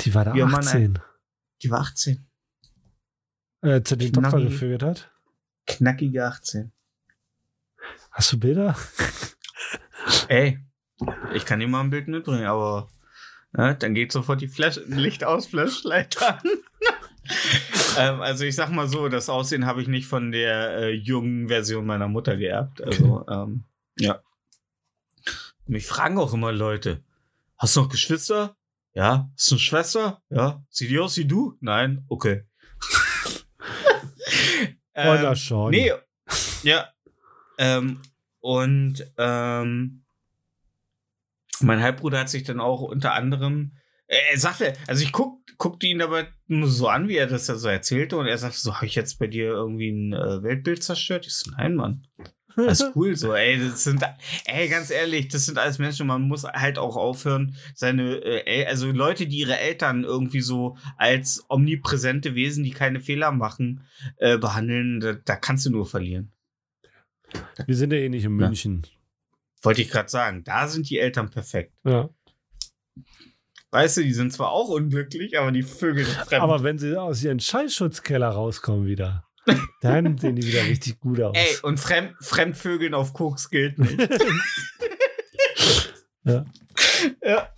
Die war da Mann, 18. die war 18. äh, er den Doktor geführt hat. Knackige 18. Hast du Bilder? (laughs) Ey, ich kann dir mal ein Bild mitbringen, aber ne, dann geht sofort die Flash Licht aus Flashlight an. (laughs) ähm, also ich sag mal so, das Aussehen habe ich nicht von der äh, jungen Version meiner Mutter geerbt. Also, ähm, ja. Mich fragen auch immer Leute, hast du noch Geschwister? Ja. Hast du eine Schwester? Ja. Sieht die aus wie du? Nein? Okay. Oh, na schon. Nee. Ja. Ähm, und ähm, mein Halbbruder hat sich dann auch unter anderem, er sagte, also ich guck, guckte ihn aber nur so an, wie er das ja so erzählte, und er sagte so, habe ich jetzt bei dir irgendwie ein äh, Weltbild zerstört? Ich so, nein, Mann. Das ist (laughs) cool so, ey, das sind, ey, ganz ehrlich, das sind alles Menschen, man muss halt auch aufhören, seine, äh, ey, also Leute, die ihre Eltern irgendwie so als omnipräsente Wesen, die keine Fehler machen, äh, behandeln, da, da kannst du nur verlieren. Wir sind ja eh nicht in Ja. München. Wollte ich gerade sagen, da sind die Eltern perfekt. Ja. Weißt du, die sind zwar auch unglücklich, aber die Vögel sind fremd. Aber wenn sie aus ihren Schallschutzkeller rauskommen wieder, (laughs) dann sehen die wieder richtig gut aus. Ey, und Fremd, Fremdvögeln auf Koks gilt nicht. (laughs) Ja. ja.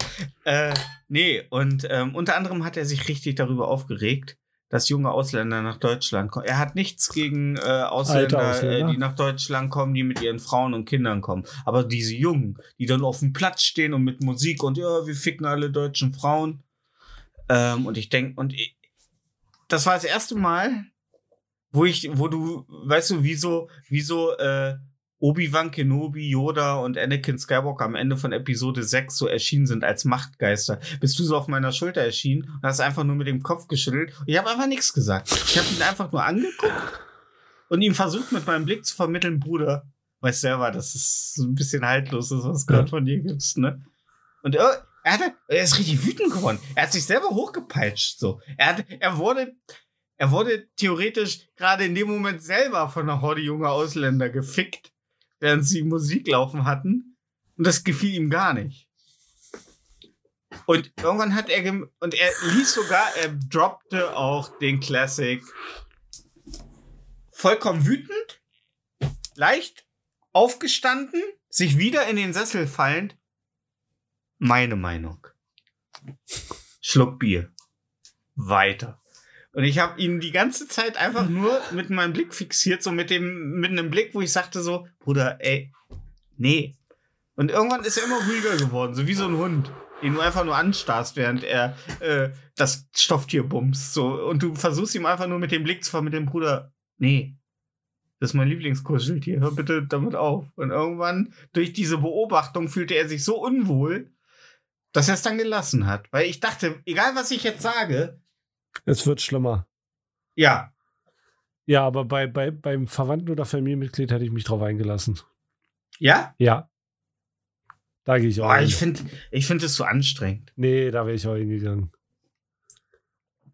Äh, nee, und ähm, unter anderem hat er sich richtig darüber aufgeregt, dass junge Ausländer nach Deutschland kommen. Er hat nichts gegen äh, Ausländer, Ausländer. Äh, die nach Deutschland kommen, die mit ihren Frauen und Kindern kommen. Aber diese Jungen, die dann auf dem Platz stehen und mit Musik und ja, wir ficken alle deutschen Frauen. Ähm, und ich denke, und ich, das war das erste Mal, wo ich, wo du, weißt du, wie so, wie so, äh, Obi-Wan Kenobi, Yoda und Anakin Skywalker am Ende von Episode 6 so erschienen sind als Machtgeister. Bist du so auf meiner Schulter erschienen und hast einfach nur mit dem Kopf geschüttelt. Und ich habe einfach nichts gesagt. Ich habe ihn einfach nur angeguckt und ihm versucht mit meinem Blick zu vermitteln, Bruder, weißt selber, dass es so ein bisschen haltlos ist, was gerade Ja. von dir gibst, ne? Und er, er, hatte, er ist richtig wütend geworden. Er hat sich selber hochgepeitscht, so. Er, hat, er wurde, er wurde theoretisch gerade in dem Moment selber von einer Horde junger Ausländer gefickt, während sie Musik laufen hatten. Und das gefiel ihm gar nicht. Und irgendwann hat er und er ließ sogar, er droppte auch den Classic vollkommen wütend, leicht aufgestanden, sich wieder in den Sessel fallend. Meine Meinung. Schluck Bier. Weiter. Und ich habe ihn die ganze Zeit einfach (laughs) nur mit meinem Blick fixiert, so mit dem, mit einem Blick, wo ich sagte so, Bruder, ey, nee. Und irgendwann ist er immer ruhiger geworden, so wie so ein Hund, den du einfach nur anstarrst, während er äh, das Stofftier bumst. So. Und du versuchst ihm einfach nur mit dem Blick zu vermitteln, Bruder, nee. Das ist mein Lieblingskuscheltier, hör bitte damit auf. Und irgendwann, durch diese Beobachtung, fühlte er sich so unwohl, dass er es dann gelassen hat. Weil ich dachte, egal was ich jetzt sage, Es wird schlimmer. ja, Ja, aber bei, bei, beim Verwandten oder Familienmitglied hätte ich mich drauf eingelassen. ja, Ja. Da gehe ich auch Boah, hin. ich finde ich find es so anstrengend. Nee, da wäre ich auch hingegangen.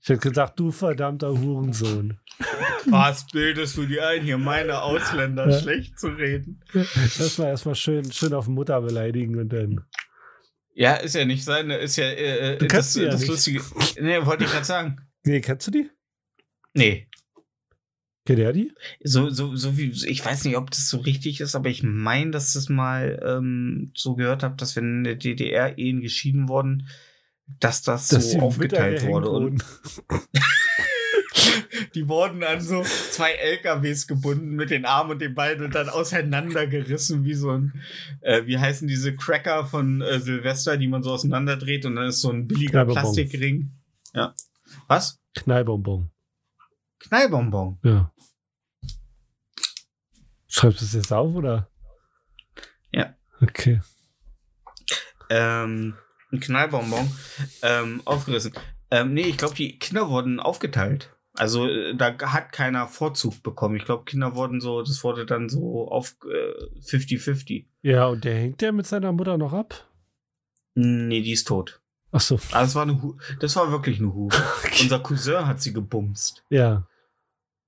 Ich hätte gesagt, du verdammter Hurensohn. Was bildest du dir ein, hier meine Ausländer Ja. schlecht zu reden? Erstmal erstmal schön, schön auf Mutter beleidigen und dann. Ja, ist ja nicht sein, ist ja äh, Du das, ja das. Lustige. Nee, wollte ich gerade sagen. Nee, kennst du die? Nee. Kennt ihr die? So, so, so wie, ich weiß nicht, ob das so richtig ist, aber ich meine, dass das mal ähm, so gehört habe, dass wenn in der DDR Ehen geschieden wurden, dass das Dass so aufgeteilt wurde. Und (laughs) die wurden an so zwei LKWs gebunden mit den Armen und den Beinen und dann auseinandergerissen, wie so ein, äh, wie heißen diese Cracker von äh, Silvester, die man so auseinanderdreht und dann ist so ein billiger. Plastikring. Ja. Was? Knallbonbon. Knallbonbon. Ja. Schreibst du es jetzt auf oder? Ja. Okay. Ähm, ein Knallbonbon. Ähm, aufgerissen. Ähm, nee, ich glaube, die Kinder wurden aufgeteilt. Also äh, da hat keiner Vorzug bekommen. Ich glaube, Kinder wurden so, das wurde dann so auf äh, 50-50. Ja, und der hängt der mit seiner Mutter noch ab? Nee, die ist tot. Ach so. Aber das war, eine Hu das war wirklich eine Hure. (laughs) Unser Cousin hat sie gebumst. Ja.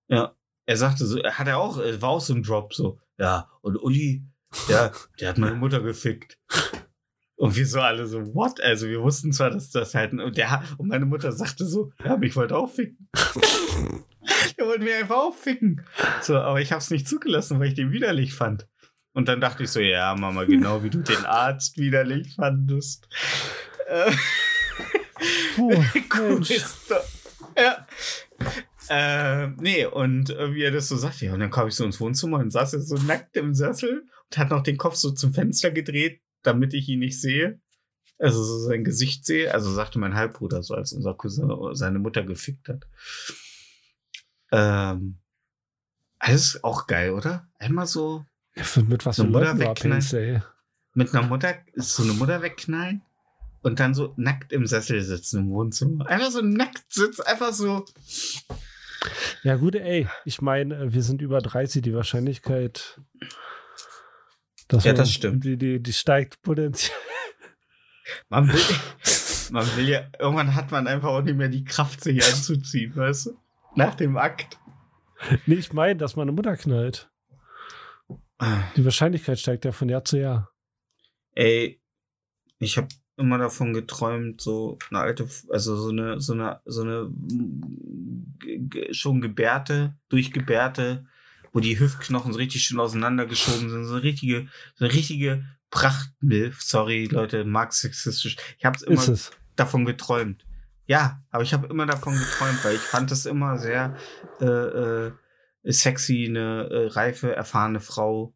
Ja. Er sagte so, er hat er auch, war auch so ein Drop so. Ja, und Uli, der, der hat meine Mutter gefickt. Und wir so alle so, what? Also wir wussten zwar, dass das halt, und, der, und meine Mutter sagte so, ja, mich wollte auch ficken. (laughs) der wollte mir einfach auch ficken. So, aber ich hab's nicht zugelassen, weil ich den widerlich fand. Und dann dachte ich so, ja, Mama, genau wie du den Arzt widerlich fandest. Äh, Puh, ist doch. Ja. Äh, nee, und äh, wie er das so sagt, ja, und dann kam ich so ins Wohnzimmer und saß er so nackt im Sessel und hat noch den Kopf so zum Fenster gedreht, damit ich ihn nicht sehe. Also so sein Gesicht sehe. Also sagte mein Halbbruder so, als unser Cousin seine Mutter gefickt hat. Ähm, alles auch geil, oder? Einmal so Mit was Eine Mutter wegknallen. mit einer Mutter, so eine Mutter wegknallen und dann so nackt im Sessel sitzen im Wohnzimmer. Einfach so nackt sitzen, einfach so. Ja, gut, ey. Ich meine, wir sind über 30, die Wahrscheinlichkeit. Dass Ja, das stimmt. Die, die, die steigt potenziell. Man will, (laughs) man will ja, irgendwann hat man einfach auch nicht mehr die Kraft, sich anzuziehen, weißt du? Nach dem Akt. Nee, ich meine, dass meine Mutter knallt. Die Wahrscheinlichkeit steigt ja von Jahr zu Jahr. Ey, ich habe immer davon geträumt, so eine alte, also so eine, so eine, so eine schon gebärte, durchgebärte, wo die Hüftknochen so richtig schön auseinandergeschoben sind, so eine richtige, so eine richtige Prachtmilf. Sorry, Leute, mag sexistisch. Ich habe immer es. davon geträumt. Ja, aber ich habe immer davon geträumt, weil ich fand es immer sehr äh, äh, sexy, eine äh, reife, erfahrene Frau.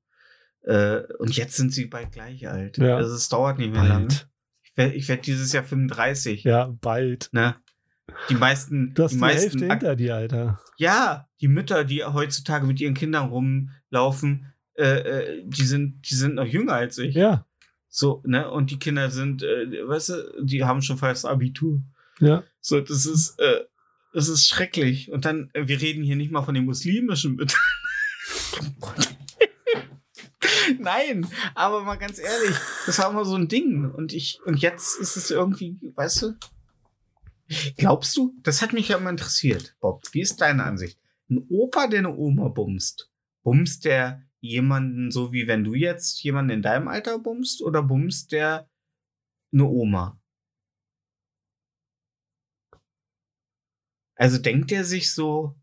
Äh, und jetzt sind sie bald gleich alt. Ja. Also es dauert nicht mehr lange. Ich werde werd dieses Jahr 35. Ja, bald. Ne? Die meisten, Du hast die die, meisten Hälfte hinter dir, Alter. ja, die Mütter, die heutzutage mit ihren Kindern rumlaufen, äh, äh, die sind, die sind noch jünger als ich. Ja, So, ne? Und die Kinder sind, äh, weißt du, die haben schon fast Abitur. ja. So, das ist, äh, das ist schrecklich. Und dann, äh, wir reden hier nicht mal von den muslimischen Müttern. (laughs) (laughs) Nein, aber mal ganz ehrlich, das war immer so ein Ding. Und ich, und jetzt ist es irgendwie, weißt du? Glaubst du? Das hat mich ja immer interessiert, Bob. Wie ist deine Ansicht? Ein Opa, der eine Oma bumst, bumst der jemanden so wie wenn du jetzt jemanden in deinem Alter bumst oder bumst der eine Oma? Also denkt er sich so,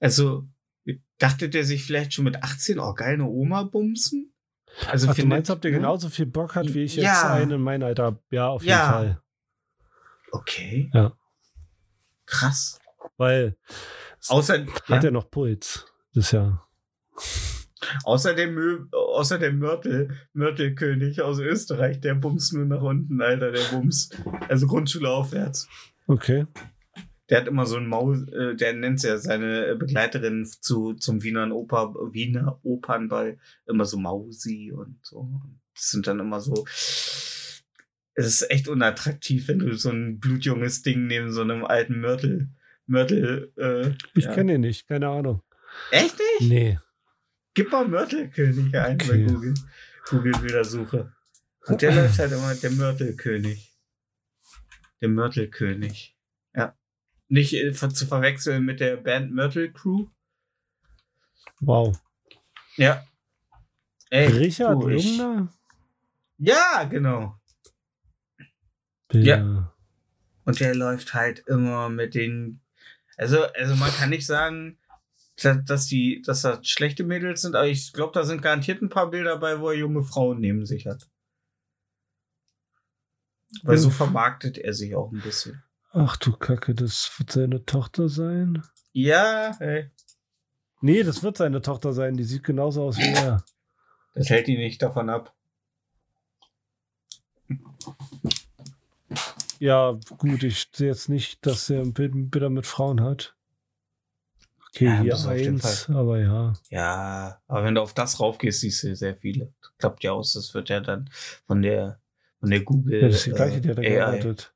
also dachte der sich vielleicht schon mit 18, oh geil, eine Oma bumsen? Also Ach, du findet- meinst, ob der ne? genauso viel Bock hat, wie ich jetzt Ja. einen in meinem Alter? Ja, auf jeden Ja. Fall. Okay. Ja. Krass. Weil Außer, hat ja, er noch Puls. Das ist ja. außer dem, Mö außer dem Mörtel, Mörtelkönig aus Österreich, der bumst nur nach unten, Alter, der bumst. Also Grundschule aufwärts. Okay. Der hat immer so ein Maus, äh, der nennt ja seine Begleiterin zu, zum Wiener Oper, Wiener Opernball immer so Mausi und so. Das sind dann immer so. Es ist echt unattraktiv, wenn du so ein blutjunges Ding neben so einem alten Mörtel, Mörtel, äh, Ich ja. kenne ihn nicht, keine Ahnung. Echt nicht? Nee. Gib mal Mörtelkönig ein bei Okay. Google. Google-Bildersuche. Und der läuft halt immer der Mörtelkönig. Der Mörtelkönig. Ja. Nicht äh, zu verwechseln mit der Band Mörtel Crew. Wow. Ja. Ey, Richard du, ich-? Ja, genau. Der, Und der läuft halt immer mit den. Also, also man kann nicht sagen, dass, dass die, dass das schlechte Mädels sind, aber ich glaube, da sind garantiert ein paar Bilder bei, wo er junge Frauen neben sich hat. Weil so Ja. vermarktet er sich auch ein bisschen. Ach du Kacke, das wird seine Tochter sein? Ja, ey, Nee, das wird seine Tochter sein. Die sieht genauso aus wie er. das hält ihn nicht davon ab. Ja, gut, ich sehe jetzt nicht, dass er ein Bild Bilder mit Frauen hat. Okay, Ja, hier eins, aber ja. Ja, aber wenn du auf das raufgehst, siehst du sehr viele. Das klappt ja aus, das wird ja dann von der von der Google. Ja, das ist die gleiche, die hat da äh, gearbeitet.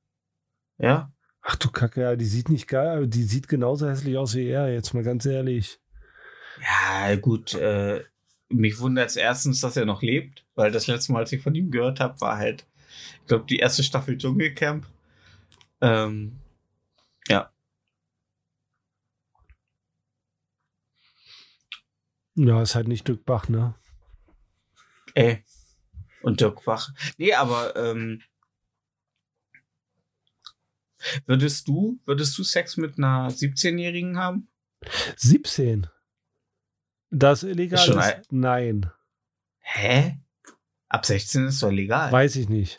Ja, Ach du Kacke, ja, die sieht nicht geil, aber die sieht genauso hässlich aus wie er, jetzt mal ganz ehrlich. Ja, gut. Äh, mich wundert es erstens, dass er noch lebt, weil das letzte Mal, als ich von ihm gehört habe, war halt, ich glaube, die erste Staffel Dschungelcamp. Ähm, ja, Ja, ist halt nicht Dirk Bach, ne? ey. Und Dirk Bach. Nee, aber ähm, würdest du, würdest du Sex mit einer 17-Jährigen haben? 17. Das illegal Ist ist? ein- Nein, Hä? Ab 16 ist doch legal. weiß ich nicht.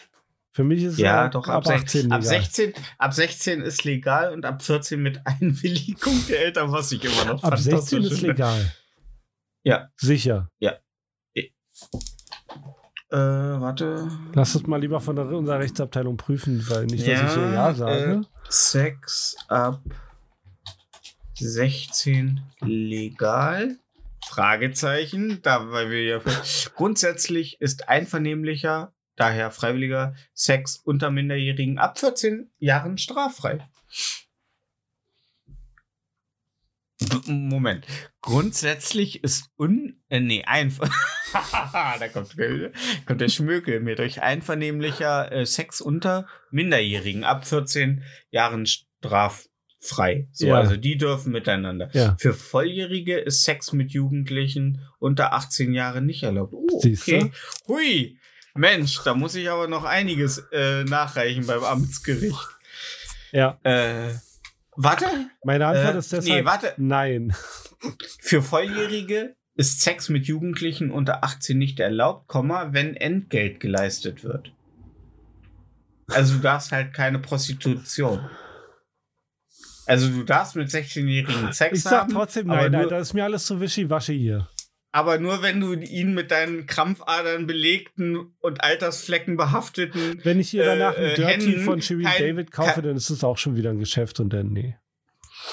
Für mich ist es ja, ab, doch, ab ab, 18 16, ab, legal. 16, ab 16 ist legal und ab 14 mit (laughs) Einwilligung der Eltern, was ich immer noch Ab 16 fantastisch ist legal. Ja. Sicher. Äh, warte. Lass uns mal lieber von der, unserer Rechtsabteilung prüfen, weil nicht, dass ich hier Ja sage. Äh, Sex ab 16 legal? Fragezeichen, da weil wir ja grundsätzlich ist einvernehmlicher, daher freiwilliger Sex unter Minderjährigen ab 14 Jahren straffrei. Moment. Grundsätzlich ist un. Äh, nee, einfach. (laughs) da kommt, kommt der Schmökel mir durch. Einvernehmlicher äh, Sex unter Minderjährigen ab 14 Jahren straffrei. So, Ja. also die dürfen miteinander. Ja. Für Volljährige ist Sex mit Jugendlichen unter 18 Jahren nicht erlaubt. Oh, okay. Hui. Mensch, da muss ich aber noch einiges äh, nachreichen beim Amtsgericht. Ja. Äh, warte. Meine Antwort Äh, ist deshalb nee, warte. nein. Für Volljährige ist Sex mit Jugendlichen unter 18 nicht erlaubt, wenn Entgelt geleistet wird. Also du darfst halt keine Prostitution. Also du darfst mit 16-Jährigen Sex Ich sag haben. trotzdem, nein, nein, das ist mir alles zu wischiwaschi hier. Aber nur wenn du ihn mit deinen Krampfadern belegten und Altersflecken behafteten Wenn ich ihr danach Äh, ein äh, Dirty Händen, von Shirin kein- David kaufe, kein- dann ist es auch schon wieder ein Geschäft und dann, nee.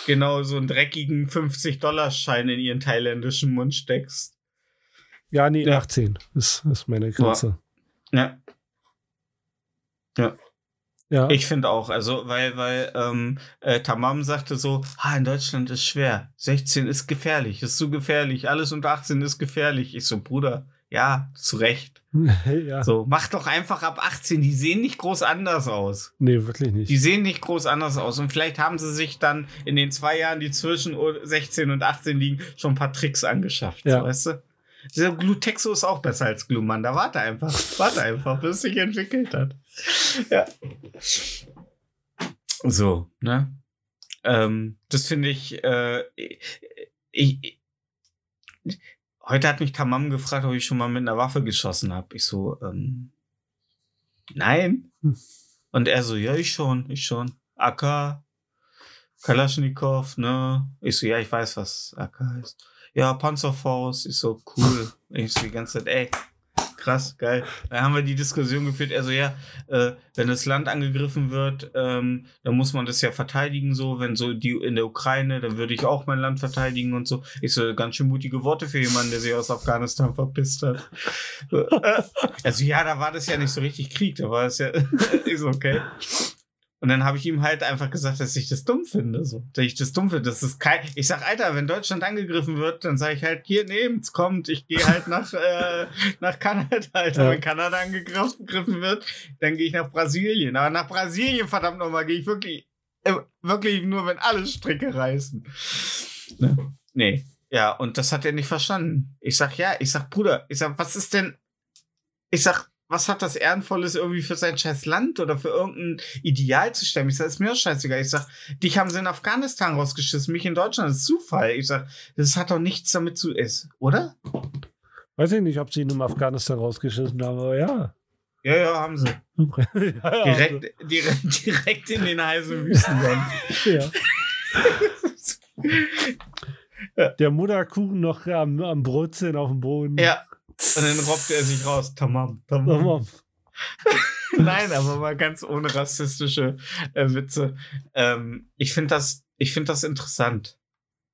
genau so einen dreckigen 50-Dollar-Schein in ihren thailändischen Mund steckst. Ja, nee, Ja. 18 ist, ist meine Grenze. Ja. Ja. Ich finde auch, also, weil, weil ähm, äh, Tamam sagte so, ah, in Deutschland ist schwer. 16 ist gefährlich, ist zu gefährlich, alles unter 18 ist gefährlich. Ich so, Bruder, ja, zu Recht. (laughs) ja. So, mach doch einfach ab 18, die sehen nicht groß anders aus. Nee, wirklich nicht. Die sehen nicht groß anders aus. Und vielleicht haben sie sich dann in den zwei Jahren, die zwischen 16 und 18 liegen, schon ein paar Tricks angeschafft. Ja. So, weißt du? Dieser Glutexo ist auch besser als Glumanda. Warte einfach. Warte einfach, bis es sich entwickelt hat. Ja. So, ne? Ähm, das finde ich, äh, ich, ich, heute hat mich Tamam gefragt, ob ich schon mal mit einer Waffe geschossen habe. Ich so, ähm, nein. Und er so, ja, ich schon, ich schon. AK, Kalaschnikow, ne? Ich so, ja, ich weiß, was AK heißt. Ja, Panzerfaust. Ich so, cool. Ich so die ganze Zeit, ey, krass, geil. Da haben wir die Diskussion geführt, also ja, äh, wenn das Land angegriffen wird, ähm, dann muss man das ja verteidigen, so, wenn so die in der Ukraine, dann würde ich auch mein Land verteidigen und so. Ich so, ganz schön mutige Worte für jemanden, der sich aus Afghanistan verpisst hat. (laughs) Also ja, da war das ja nicht so richtig Krieg, da war es ja, (laughs) ist okay. Und dann habe ich ihm halt einfach gesagt, dass ich das dumm finde. So. Dass ich das dumm finde. Das ist kein. Ich sag, Alter, wenn Deutschland angegriffen wird, dann sage ich halt, hier, nehmt's, kommt. Ich gehe halt nach, äh, nach Kanada, Alter. Ja. Wenn Kanada angegriffen wird, dann gehe ich nach Brasilien. Aber nach Brasilien, verdammt nochmal, gehe ich wirklich, äh, wirklich nur, wenn alle Stricke reißen. Ne? Nee. Ja, und das hat er nicht verstanden. Ich sag, ja, ich sag, Bruder, ich sag, was ist denn. Ich sag, was hat das Ehrenvolles irgendwie für sein scheiß Land oder für irgendein Ideal zu stemmen? Ich sag, ist mir auch scheißegal. Ich sag, dich haben sie in Afghanistan rausgeschissen, mich in Deutschland. Das ist Zufall. Ich sag, das hat doch nichts damit zu ist, oder? Weiß ich nicht, ob sie ihn in Afghanistan rausgeschissen haben, aber ja. Ja, ja, haben sie. (laughs) ja Direkt, direkt, direkt in den heißen Wüstenland. Ja. Der Mutterkuchen noch am, am Brotzeln auf dem Boden. ja. Und dann robbt er sich raus. Tamam, tamam. Tamam. (laughs) Nein, aber mal ganz ohne rassistische äh, Witze. Ähm, ich finde das, ich finde das interessant.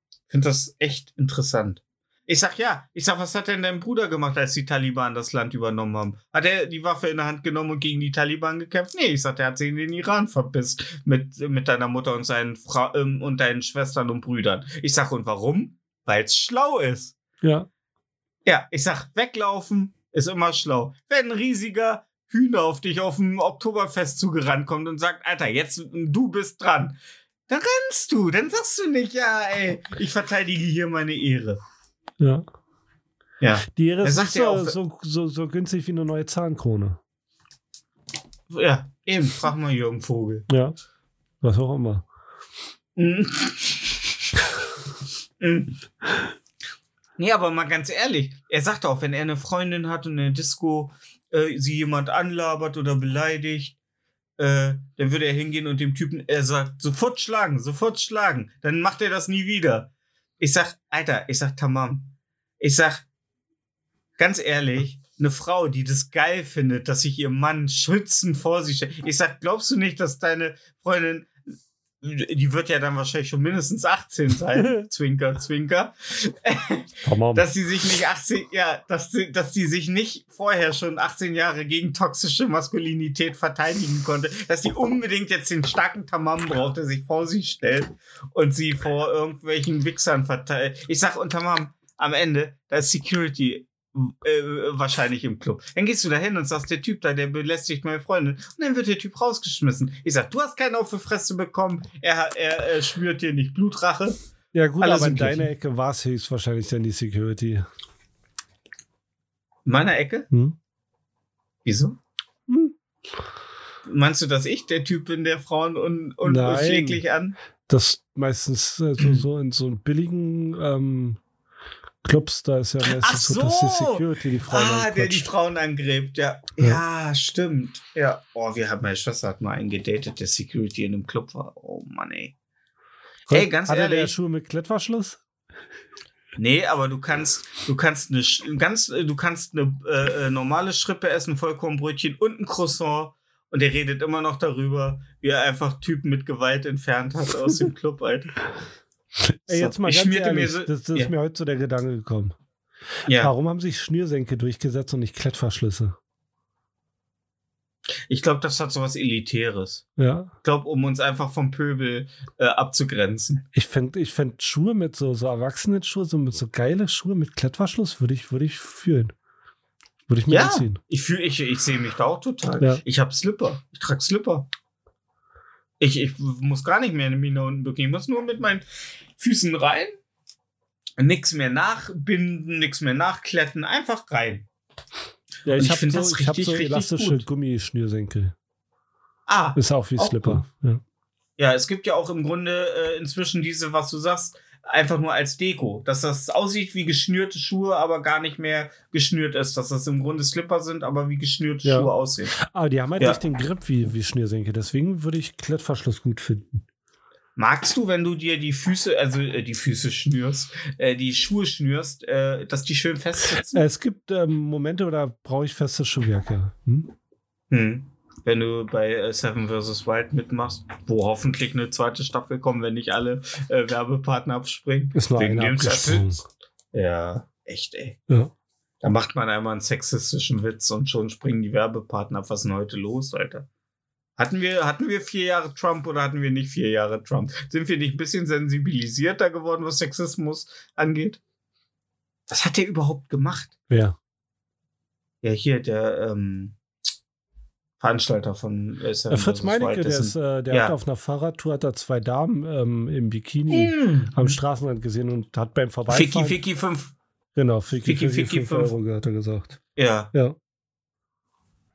Ich finde das echt interessant. Ich sag ja, ich sag, was hat denn dein Bruder gemacht, als die Taliban das Land übernommen haben? Hat er die Waffe in der Hand genommen und gegen die Taliban gekämpft? Nee, ich sag, der hat sich in den Iran verpisst mit, mit deiner Mutter und seinen Fra ähm, und deinen Schwestern und Brüdern. Ich sag, und warum? Weil es schlau ist. Ja. Ja, ich sag, weglaufen ist immer schlau. Wenn ein riesiger Hühner auf dich auf dem Oktoberfest zugerannt kommt und sagt, Alter, jetzt du bist dran, dann rennst du. Dann sagst du nicht, ja, ey, ich verteidige hier meine Ehre. Ja. Ja. Die Ehre ist sagt so, so, so, so günstig wie eine neue Zahnkrone. Ja, eben, frag mal Jürgen Vogel. Ja. Was auch immer. Mhm. (laughs) Mhm. Nee, aber mal ganz ehrlich, er sagt auch, wenn er eine Freundin hat und in der Disco äh, sie jemand anlabert oder beleidigt, äh, dann würde er hingehen und dem Typen, er sagt, sofort schlagen, sofort schlagen. Dann macht er das nie wieder. Ich sag, Alter, ich sag Tamam. Ich sag, ganz ehrlich, eine Frau, die das geil findet, dass sich ihr Mann schützend vor sich stellt. Ich sag, glaubst du nicht, dass deine Freundin, die wird ja dann wahrscheinlich schon mindestens 18 sein, (laughs) Zwinker, Zwinker, Tamam. dass sie sich nicht 18, ja, dass sie, dass die sich nicht vorher schon 18 Jahre gegen toxische Maskulinität verteidigen konnte, dass die unbedingt jetzt den starken Tamam braucht, der sich vor sie stellt und sie vor irgendwelchen Wichsern verteilt. Ich sag, und Tamam, am Ende, da ist Security äh, wahrscheinlich im Club. Dann gehst du da hin und sagst, der Typ da, der belästigt meine Freundin. Und dann wird der Typ rausgeschmissen. Ich sag, du hast keinen auf die Fresse bekommen. Er, er, er schwört dir nicht Blutrache. ja, gut, alle aber in deiner Ecke war es höchstwahrscheinlich dann die Security. In meiner Ecke? Hm? Wieso? Hm. Meinst du, dass ich der Typ bin, der Frauen un un Nein. unpfleglich an? Das meistens äh, so, so in so billigen ähm, Clubs, da ist ja meistens so, dass die so. Security die Frauen Ah, der die. Frauen angrebt, ja. Ja, stimmt. Ja. Oh, wir haben meine Schwester hat mal einen gedatet, der Security in einem Club war. Oh Mann, ey. Ey, ganz der ehrlich. Schuhe mit Klettverschluss? Nee, aber du kannst, du kannst eine ganz, äh, du kannst eine äh, äh, normale Schrippe essen, Vollkornbrötchen und ein Croissant. Und er redet immer noch darüber, wie er einfach Typen mit Gewalt entfernt hat aus dem Club, Alter. Ey, So, jetzt mal ich ganz ehrlich, so- das, das ja. ist mir heute so der Gedanke gekommen. Ja, Warum haben sich Schnürsenkel durchgesetzt und nicht Klettverschlüsse? ich glaube, das hat sowas Elitäres. Ja. Ich glaube, um uns einfach vom Pöbel äh, abzugrenzen. Ich fände ich fänd Schuhe mit so, so Erwachsenen-Schuhe, so mit so geile Schuhe mit Klettverschluss, würde ich, würde ich fühlen. Würde ich mir Ja, anziehen. ich ich, ich sehe mich da auch total. Ja. Ich habe Slipper. Ich trage Slipper. Ich, ich muss gar nicht mehr in mich nach unten bücken. Ich muss nur mit meinen Füßen rein. Nix mehr nachbinden, nix mehr nachkletten. Einfach rein. Ja, ich ich habe find so, das ich hab richtig, so richtig elastische gut. Gummischnürsenkel. Ah, Ist auch wie Auch Slipper. Ja. ja, es gibt ja auch im Grunde äh, inzwischen diese, was du sagst, einfach nur als Deko. Dass das aussieht wie geschnürte Schuhe, aber gar nicht mehr geschnürt ist. Dass das im Grunde Slipper sind, aber wie geschnürte Ja. Schuhe aussehen. Aber die haben halt Ja. nicht den Grip wie, wie Schnürsenkel. Deswegen würde ich Klettverschluss gut finden. Magst du, wenn du dir die Füße, also äh, die Füße schnürst, äh, die Schuhe schnürst, äh, dass die schön fest sitzen? Äh, Es gibt ähm, Momente, da brauche ich festes Schuhwerk. Ja. Hm? Hm. Wenn du bei äh, Seven vs. Wild mitmachst, wo hoffentlich eine zweite Staffel kommt, wenn nicht alle äh, Werbepartner abspringen. Ist nur Wegen dem Ja, echt, ey. Ja. Da macht man einmal einen sexistischen Witz und schon springen die Werbepartner ab. Was ist denn heute los, Alter? Hatten wir, hatten wir vier Jahre Trump oder hatten wir nicht vier Jahre Trump? Sind wir nicht ein bisschen sensibilisierter geworden, was Sexismus angeht? Was hat der überhaupt gemacht? Wer? Ja, hier, der ähm, Veranstalter von Seven Äh, Fritz. Meinecke, der, ist, äh, der ja. hat auf einer Fahrradtour hat er zwei Damen ähm, im Bikini Hm. am Straßenrand gesehen und hat beim Ficky Vorbeifahren... Ficky 5. Genau, Ficky, Ficky, Ficky, Ficky 5 fünf. Euro, hat er gesagt. Ja. Ja.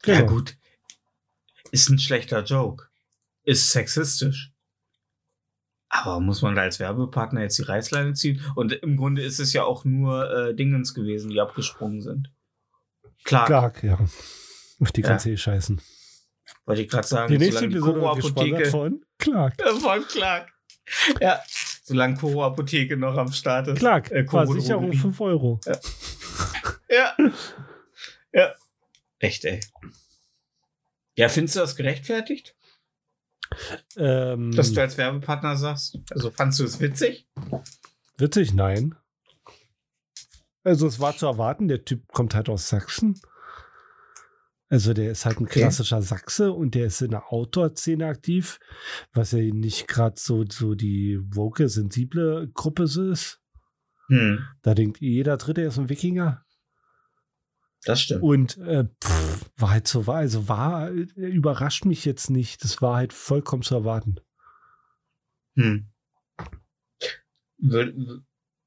Ja, Genau. gut. Ist ein schlechter Joke. Ist sexistisch. Aber muss man da als Werbepartner jetzt die Reißleine ziehen? Und im Grunde ist es ja auch nur äh, Dingens gewesen, die abgesprungen sind. Klar, Clark, ja. Auf die Ja. ganze ja. scheißen. Wollte ich gerade sagen, Die nächste solange die Koro-Apotheke von Clark. Von Clark. Ja, solange Koro-Apotheke noch am Start ist. Clark, Äh, Versicherung Drogerie. 5 Euro. Ja. Ja. Echt, ey. Ja, findest du das gerechtfertigt? Ähm, dass du als Werbepartner sagst? Also fandst du es witzig? witzig, nein. Also es war zu erwarten, der Typ kommt halt aus Sachsen. Also der ist halt ein Okay. klassischer Sachse und der ist in der Outdoor-Szene aktiv, was ja nicht gerade so, so die woke, sensible Gruppe so ist. Hm, Da denkt jeder Dritte, er ist ein Wikinger. das stimmt. Und äh, pff, war halt so, war, also war, äh, überrascht mich jetzt nicht. Das war halt vollkommen zu erwarten. Hm. Wür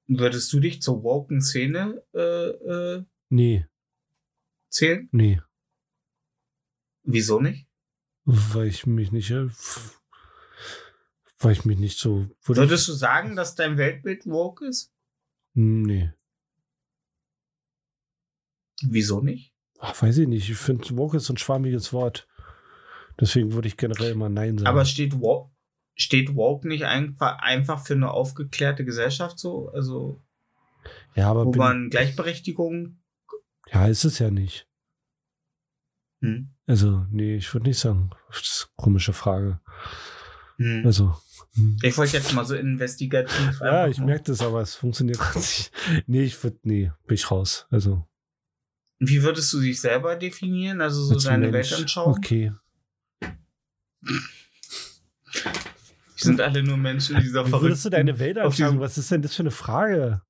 würdest du dich zur woken Szene äh, äh, Nee, zählen? nee. Wieso nicht? Weil ich mich nicht, äh, weil ich mich nicht so, würde Würdest du sagen, dass dein Weltbild woke ist? nee. Wieso nicht? Ach, weiß ich nicht. Ich finde, woke ist ein schwammiges Wort. Deswegen würde ich generell immer Nein sagen. Aber steht woke, steht woke nicht einfach, einfach für eine aufgeklärte Gesellschaft so? Also, ja, aber wo bin, man Gleichberechtigung. ja, ist es ja nicht. Hm. Also, nee, ich würde nicht sagen. Das ist eine komische Frage. Hm. Also. hm. Ich wollte jetzt mal so investigativ. Ja, ich merke das, aber es funktioniert nicht. Nee, ich würde, nee, bin ich raus. Also, Wie würdest du dich selber definieren? Also so deine Mensch. Weltanschauung? Okay. Wir sind alle nur Menschen, die dieser Wie würdest du deine Welt anschauen? Was ist denn das für eine Frage?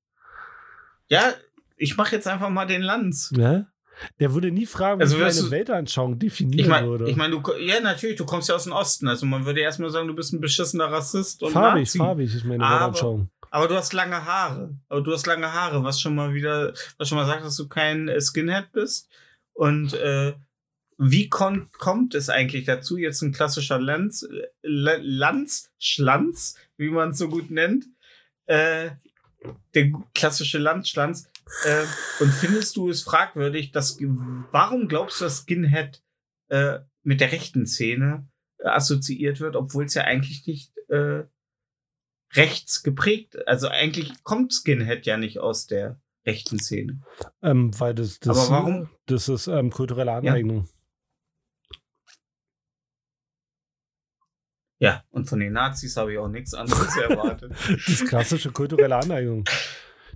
Ja, ich mache jetzt einfach mal den Lanz. Ne? Der würde nie fragen, wie Also würdest meine du- Weltanschauung definieren Ich meine, würde. ich mein, du, ja, natürlich, du kommst ja aus dem Osten. Also man würde erstmal sagen, du bist ein beschissener Rassist und farbig, Nazi. farbig ist meine Aber- Weltanschauung. Aber du hast lange Haare. Aber du hast lange Haare, was schon mal wieder, was schon mal sagt, dass du kein Skinhead bist. Und äh, wie kon kommt es eigentlich dazu, jetzt ein klassischer Lanz, La- Lanz, Schlanz, wie man es so gut nennt, äh, der klassische Landschlanz. Äh, und findest du es fragwürdig, dass warum glaubst du, dass Skinhead äh, mit der rechten Szene äh, assoziiert wird, obwohl es ja eigentlich nicht äh, rechts geprägt, also eigentlich kommt Skinhead ja nicht aus der rechten Szene. Ähm, weil das, das, Aber warum? das ist ähm, kulturelle Aneignung. Ja, und von den Nazis habe ich auch nichts anderes (laughs) erwartet. Das ist klassische kulturelle Aneignung.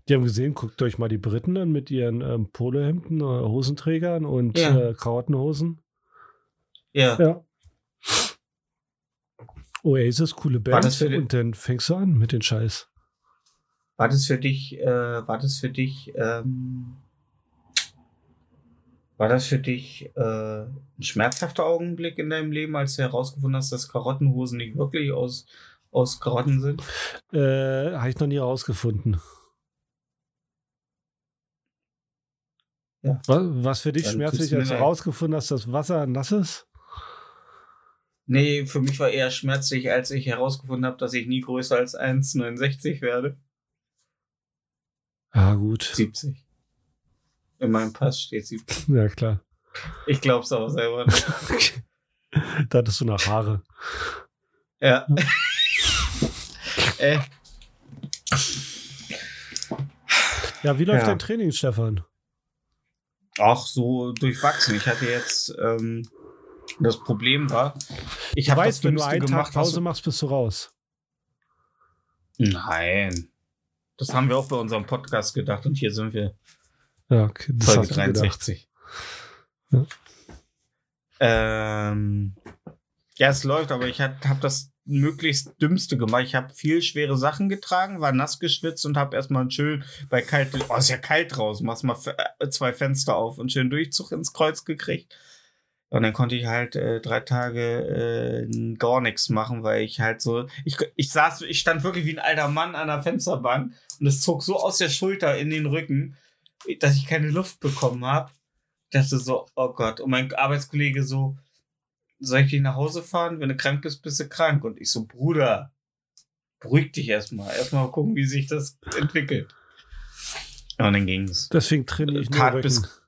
Die haben gesehen, guckt euch mal die Briten an mit ihren ähm, Polohemden, äh, Hosenträgern und Ja. äh, Krawattenhosen. Ja. Ja. Oasis, coole Band. Und dann fängst du an mit den Scheiß. War das für dich, äh, war das für dich, ähm, war das für dich äh, ein schmerzhafter Augenblick in deinem Leben, als du herausgefunden hast, dass Karottenhosen nicht wirklich aus, aus Karotten sind? Äh, Habe ich noch nie rausgefunden. Ja. Was, was für dich Dann schmerzlich, tut's mir als du leid. rausgefunden hast, dass Wasser nass ist? Nee, für mich war eher schmerzlich, als ich herausgefunden habe, dass ich nie größer als 1,69 werde. Ja, gut. 70. In meinem Pass steht 70. Ja, klar. Ich glaub's aber selber nicht. (laughs) da hattest du noch Haare. Ja. äh, Ja, wie läuft Ja. dein Training, Stefan? Auch so durchwachsen. Ich hatte jetzt, ähm, das Problem war, ich habe das wenn du einen Tag gemacht, was Pause machst, bist du raus. Nein. Das haben wir auch bei unserem Podcast gedacht und hier sind wir. Ja, okay, das Folge hast du gedacht. 63. Ja. Ähm, ja, es läuft, aber ich habe das möglichst dümmste gemacht. Ich habe viel schwere Sachen getragen, war nass geschwitzt und habe erstmal schön bei kalt, oh, ist ja kalt draußen, machst mal äh, zwei Fenster auf und schön Durchzug ins Kreuz gekriegt. Und dann konnte ich halt äh, drei Tage äh, gar nichts machen, weil ich halt so, ich, ich saß, ich stand wirklich wie ein alter Mann an der Fensterbank und es zog so aus der Schulter in den Rücken, dass ich keine Luft bekommen habe. Dachte so, oh Gott. Und mein Arbeitskollege so, soll ich dich nach Hause fahren? Wenn du krank bist, bist du krank. Und ich so, Bruder, beruhig dich erstmal. Erstmal gucken, wie sich das entwickelt. Und dann ging's. Deswegen trainiere ich nur Tat Rücken. bis-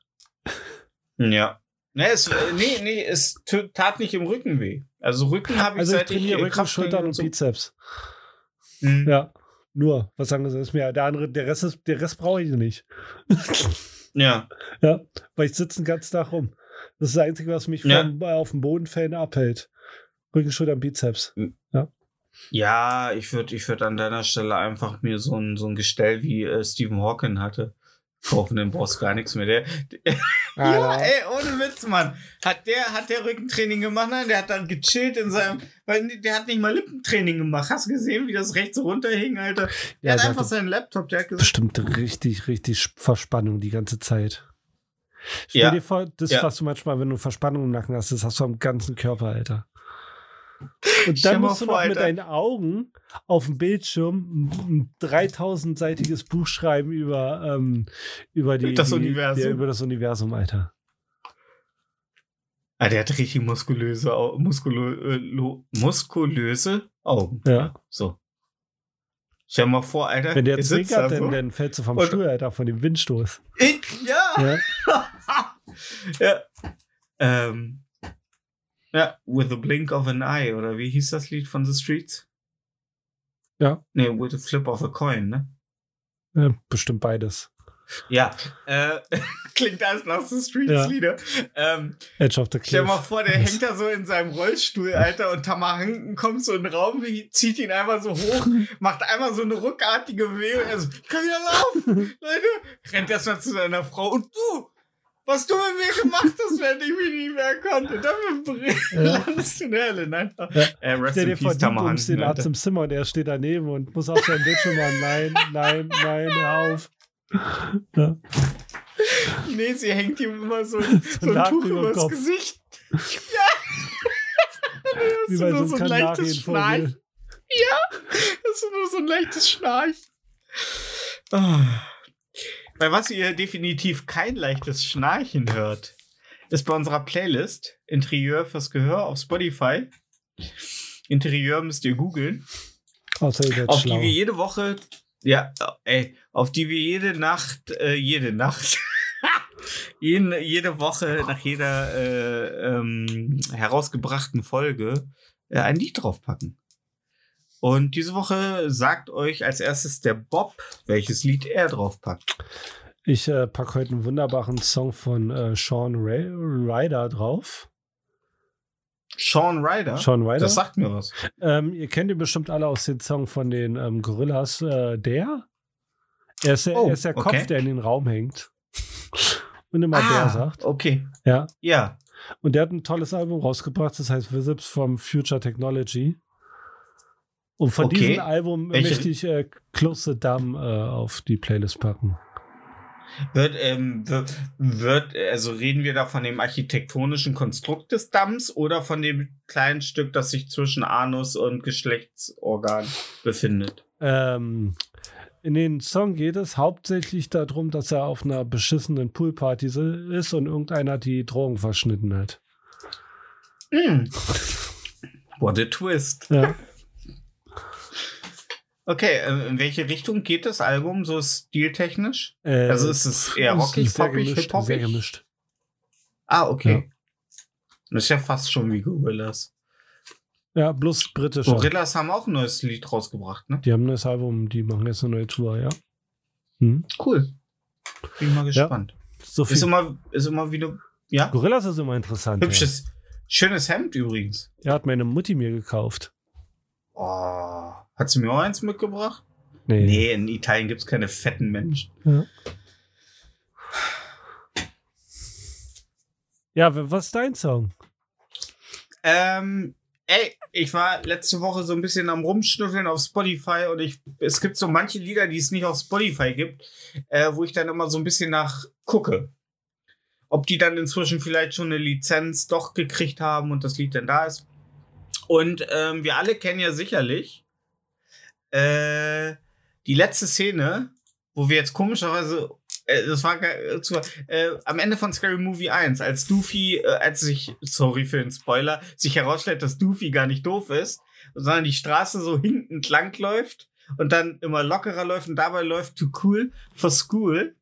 Ja. Nee, es, nee, nee, es tat nicht im Rücken weh. Also Rücken habe ich Also seit ich trainiere äh, Rücken, Krafttraining Schultern und so- Bizeps. Hm. Ja, nur. Was sagen Sie, ist mir der andere, der Rest ist, der Rest brauche ich nicht. ja. (laughs) Ja, weil ich sitze den ganzen Tag rum. Das ist das Einzige, was mich Ja. vom, auf dem Boden fällen abhält. Rücken, Schultern, Bizeps. Ja, ich würde ich würd an deiner Stelle einfach mir so ein, so ein Gestell wie äh, Stephen Hawking hatte. Kaufen, dann brauchst du gar nichts mehr. Der, (laughs) ja, Alter. ey, ohne Witz, Mann. Hat der, hat der Rückentraining gemacht? Nein, der hat dann gechillt in seinem, weil der hat nicht mal Lippentraining gemacht. Hast du gesehen, wie das rechts so runterhing, Alter? Der Ja, hat der einfach hatte seinen Laptop, der hat gesagt, bestimmt richtig, richtig Verspannung die ganze Zeit. Stell Ja. dir vor, das, Ja. was du manchmal, wenn du Verspannung im Nacken hast, das hast du am ganzen Körper, Alter. Und dann musst du noch mit Alter. deinen Augen auf dem Bildschirm ein 3000-seitiges Buch schreiben über, ähm, über die, Das die, Universum. Ja, über das Universum, Alter. ah, der hat richtig muskulöse, muskulö, äh, muskulöse Augen. Ja. So. Stell dir mal vor, Alter. Wenn der zwinkert, da dann, so. dann fällst du vom Und- Stuhl, Alter, von dem Windstoß. Ich, ja. Ja. (laughs) ja. Ähm, ja, With a Blink of an Eye, oder wie hieß das Lied von The Streets? Ja. Nee, With a Flip of a Coin, ne? ja bestimmt beides. Ja, äh, (laughs) klingt alles nach The Streets Ja. Lieder. Ähm, Edge of the Cliff. stell dir mal vor, der hängt da so in seinem Rollstuhl, Alter, und Tamahanken kommt so in den Raum, zieht ihn einfach so hoch, (laughs) macht einmal so eine rückartige Bewegung, also, ich kann wieder laufen, Leute, rennt erstmal zu seiner Frau und du, was du mit mir gemacht hast, wenn ich mich nicht mehr konnte, dafür Ja. landest du in der Hölle. Nein, Ja. äh, rest Stell dir vor, du bummst den Arzt im Zimmer und er steht daneben und muss auf seinem Bildschirm machen. Nein, nein, nein, hör auf. Ja. Nee, sie hängt ihm immer so, (laughs) so ein Tuch übers Kopf. Gesicht. (laughs) Ja. Das ist nur so ein leichtes Schnarchen. Kanarienvogel. Das ist nur so ein leichtes Schnarchen. Ah. Bei was ihr definitiv kein leichtes Schnarchen hört, ist bei unserer Playlist Interieur fürs Gehör auf Spotify. Interieur müsst ihr googeln. Außer ihr seid Auf schlau. die wir jede Woche Ja, ey, auf die wir jede Nacht, äh, jede Nacht, (laughs) jede, jede Woche nach jeder äh, ähm, herausgebrachten Folge äh, ein Lied draufpacken. Und diese Woche sagt euch als erstes der Bob, welches Lied er draufpackt. Ich äh, packe heute einen wunderbaren Song von äh, Sean Ray Ryder drauf. Sean Ryder. Sean Ryder. Das sagt mir was. Ähm, ihr kennt ihn bestimmt alle aus dem Song von den ähm, Gorillas. Äh, der? Er ist, der- Oh, er ist der Kopf, okay. der in den Raum hängt. Und immer der sagt. okay. Ja. Ja. Und der hat ein tolles Album rausgebracht, das heißt Visits from Future Technology. Und von Okay. diesem Album Welche- möchte ich äh, Close the Dam äh, auf die Playlist packen. Wird, ähm, wird, wird, also reden wir da von dem architektonischen Konstrukt des Damms oder von dem kleinen Stück, das sich zwischen Anus und Geschlechtsorgan befindet? Ähm, in den Song geht es hauptsächlich darum, dass er auf einer beschissenen Poolparty ist und irgendeiner die Drogen verschnitten hat. Hm. What a twist. Ja. Okay, in welche Richtung geht das Album so stiltechnisch? Äh, Also ist es eher rockig, poppig, gemischt, hip-hoppig? Sehr gemischt. Ah, okay. Das ist ja fast schon wie Gorillas. Ja, bloß britischer. Gorillas haben auch ein neues Lied rausgebracht, ne? Die haben das Album, die machen jetzt eine neue Tour, ja. Hm. Cool. Bin mal gespannt. So Ist viel. immer, ist immer wieder, ja? Gorillas ist immer interessant. Ja. Hübsches, schönes Hemd übrigens. Er hat meine Mutti mir gekauft. Oh, hat sie mir auch eins mitgebracht? Nee. Nee, in Italien gibt es keine fetten Menschen. Ja, w- was ist dein Song? Ähm, ey, ich war letzte Woche so ein bisschen am Rumschnüffeln auf Spotify und ich, es gibt so manche Lieder, die es nicht auf Spotify gibt, äh, wo ich dann immer so ein bisschen nach gucke. Ob die dann inzwischen vielleicht schon eine Lizenz doch gekriegt haben und das Lied dann da ist. Und ähm, wir alle kennen ja sicherlich äh, die letzte Szene, wo wir jetzt komischerweise, äh, das war zu, äh, am Ende von Scary Movie 1, als Doofy, äh, als sich, sorry für den Spoiler, sich herausstellt, dass Doofy gar nicht doof ist, sondern die Straße so hinkend lang läuft und dann immer lockerer läuft und dabei läuft Too Cool for School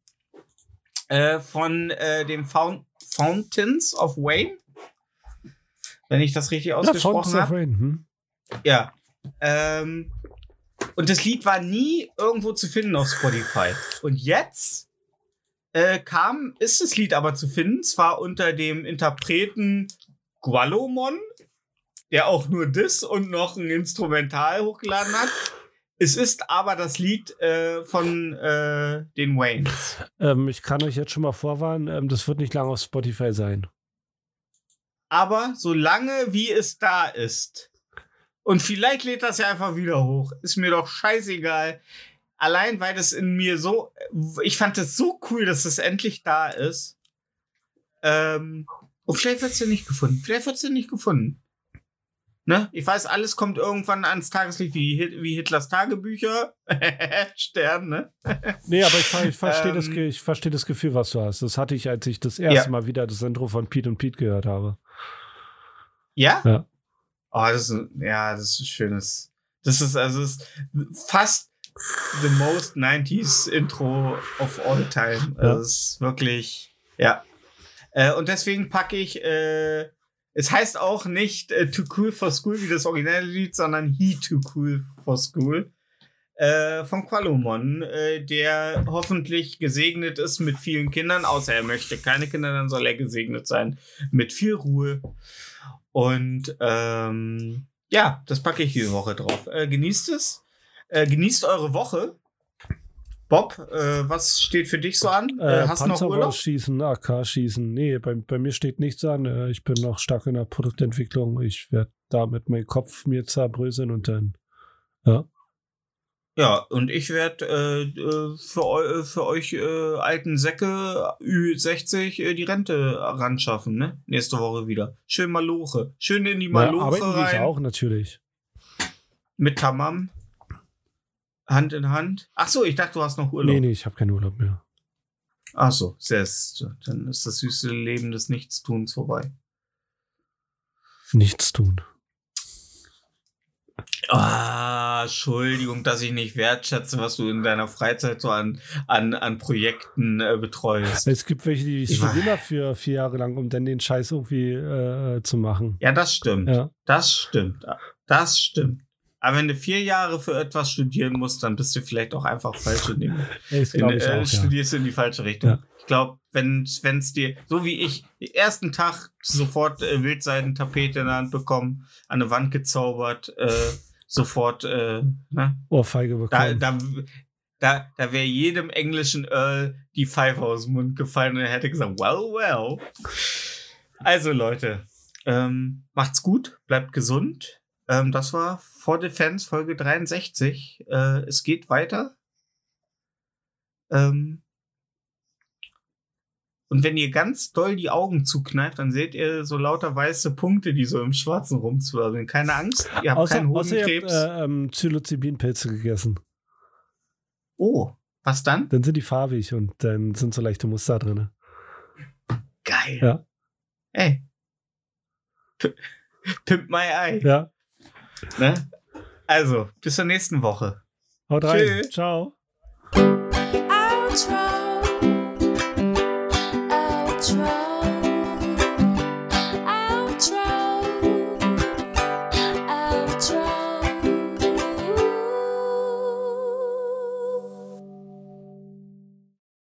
äh, von äh, den Foun Fountains of Wayne. Wenn ich das richtig Ja, ausgesprochen of habe. Hm? Ja. Ähm, und das Lied war nie irgendwo zu finden auf Spotify. Und jetzt äh, kam, ist das Lied aber zu finden, zwar unter dem Interpreten Gualomon, der auch nur das und noch ein Instrumental hochgeladen hat. Es ist aber das Lied äh, von äh, den Waynes. Ähm, ich kann euch jetzt schon mal vorwarnen, ähm, das wird nicht lange auf Spotify sein. Aber solange wie es da ist, und vielleicht lädt das ja einfach wieder hoch, ist mir doch scheißegal. Allein weil das in mir so, ich fand es so cool, dass es endlich da ist. Ähm, und vielleicht wird es ja nicht gefunden. Vielleicht wird es ja nicht gefunden. Ne? Ich weiß, alles kommt irgendwann ans Tageslicht wie, Hit- wie Hitlers Tagebücher. (laughs) Stern, ne? Nee, aber ich, ich verstehe das, Ähm. Ich verstehe das Gefühl, was du hast. Das hatte ich, als ich das erste Ja. Mal wieder das Intro von Pete und Pete gehört habe. Ja? Ja. Oh, das ist, ja, das ist ein schönes. Das ist, also, es ist fast the most 90s Intro of all time. Also, Ja. es ist wirklich, ja. Äh, und deswegen packe ich, äh, es heißt auch nicht äh, Too Cool for School wie das originale Lied, sondern He Too Cool for School. Äh, von Qualomon, äh, der hoffentlich gesegnet ist mit vielen Kindern, außer er möchte keine Kinder, dann soll er gesegnet sein mit viel Ruhe. Und ähm, ja, das packe ich diese Woche drauf. Äh, genießt es. Äh, genießt eure Woche. Bob, äh, was steht für dich so an? Äh, Äh, hast du noch Panzer Urlaub? rausschießen, AK schießen. Nee, bei, bei mir steht nichts an. Äh, ich bin noch stark in der Produktentwicklung. Ich werde damit meinen Kopf mir zerbröseln und dann. Ja. Ja, und ich werde äh, äh, für, eu äh, für euch äh, alten Säcke Ü60 äh, die Rente ran schaffen, ne? Nächste Woche wieder. Schön Maloche. Schön in die ja Maloche ich rein. auch natürlich. Mit Tamam. Hand in Hand. Ach so, ich dachte, du hast noch Urlaub. Nee, nee, ich habe keinen Urlaub mehr. Ach so, sehr, dann ist das süße Leben des Nichtstuns vorbei. Nichts tun. Ah, Entschuldigung, dass ich nicht wertschätze, was du in deiner Freizeit so an, an, an Projekten äh, betreust. Es gibt welche, die Ich studieren dafür vier Jahre lang, um dann den Scheiß irgendwie äh, zu machen. Ja, das stimmt. Ja. Das stimmt. Das stimmt. Aber wenn du vier Jahre für etwas studieren musst, dann bist du vielleicht auch einfach falsch in dem. In, äh, auch, ja. studierst du in die falsche Richtung. Ja. Ich glaube, wenn es dir, so wie ich, den ersten Tag sofort äh, Wildseidentapete in der Hand bekommen, an eine Wand gezaubert, äh, sofort, äh, ne? Ohrfeige Da, bekommen. da, da, da wäre jedem englischen Earl die Pfeife aus dem Mund gefallen und er hätte gesagt, well, well. Also Leute, ähm, macht's gut, bleibt gesund. Ähm, das war For Defense Folge 63. Äh, es geht weiter. Ähm, und wenn ihr ganz doll die Augen zukneift, dann seht ihr so lauter weiße Punkte, die so im Schwarzen rumzwirbeln. Keine Angst, ihr habt außer, keinen außer ihr Hodenkrebs. habt äh, ähm, Psilocybinpilze gegessen. oh, was dann? Dann sind die farbig und dann sind so leichte Muster drin. Geil. Ja. Ey. P Pimp my eye. Ja. Ne? Also, bis zur nächsten Woche. Haut rein. Tschö. Ciao.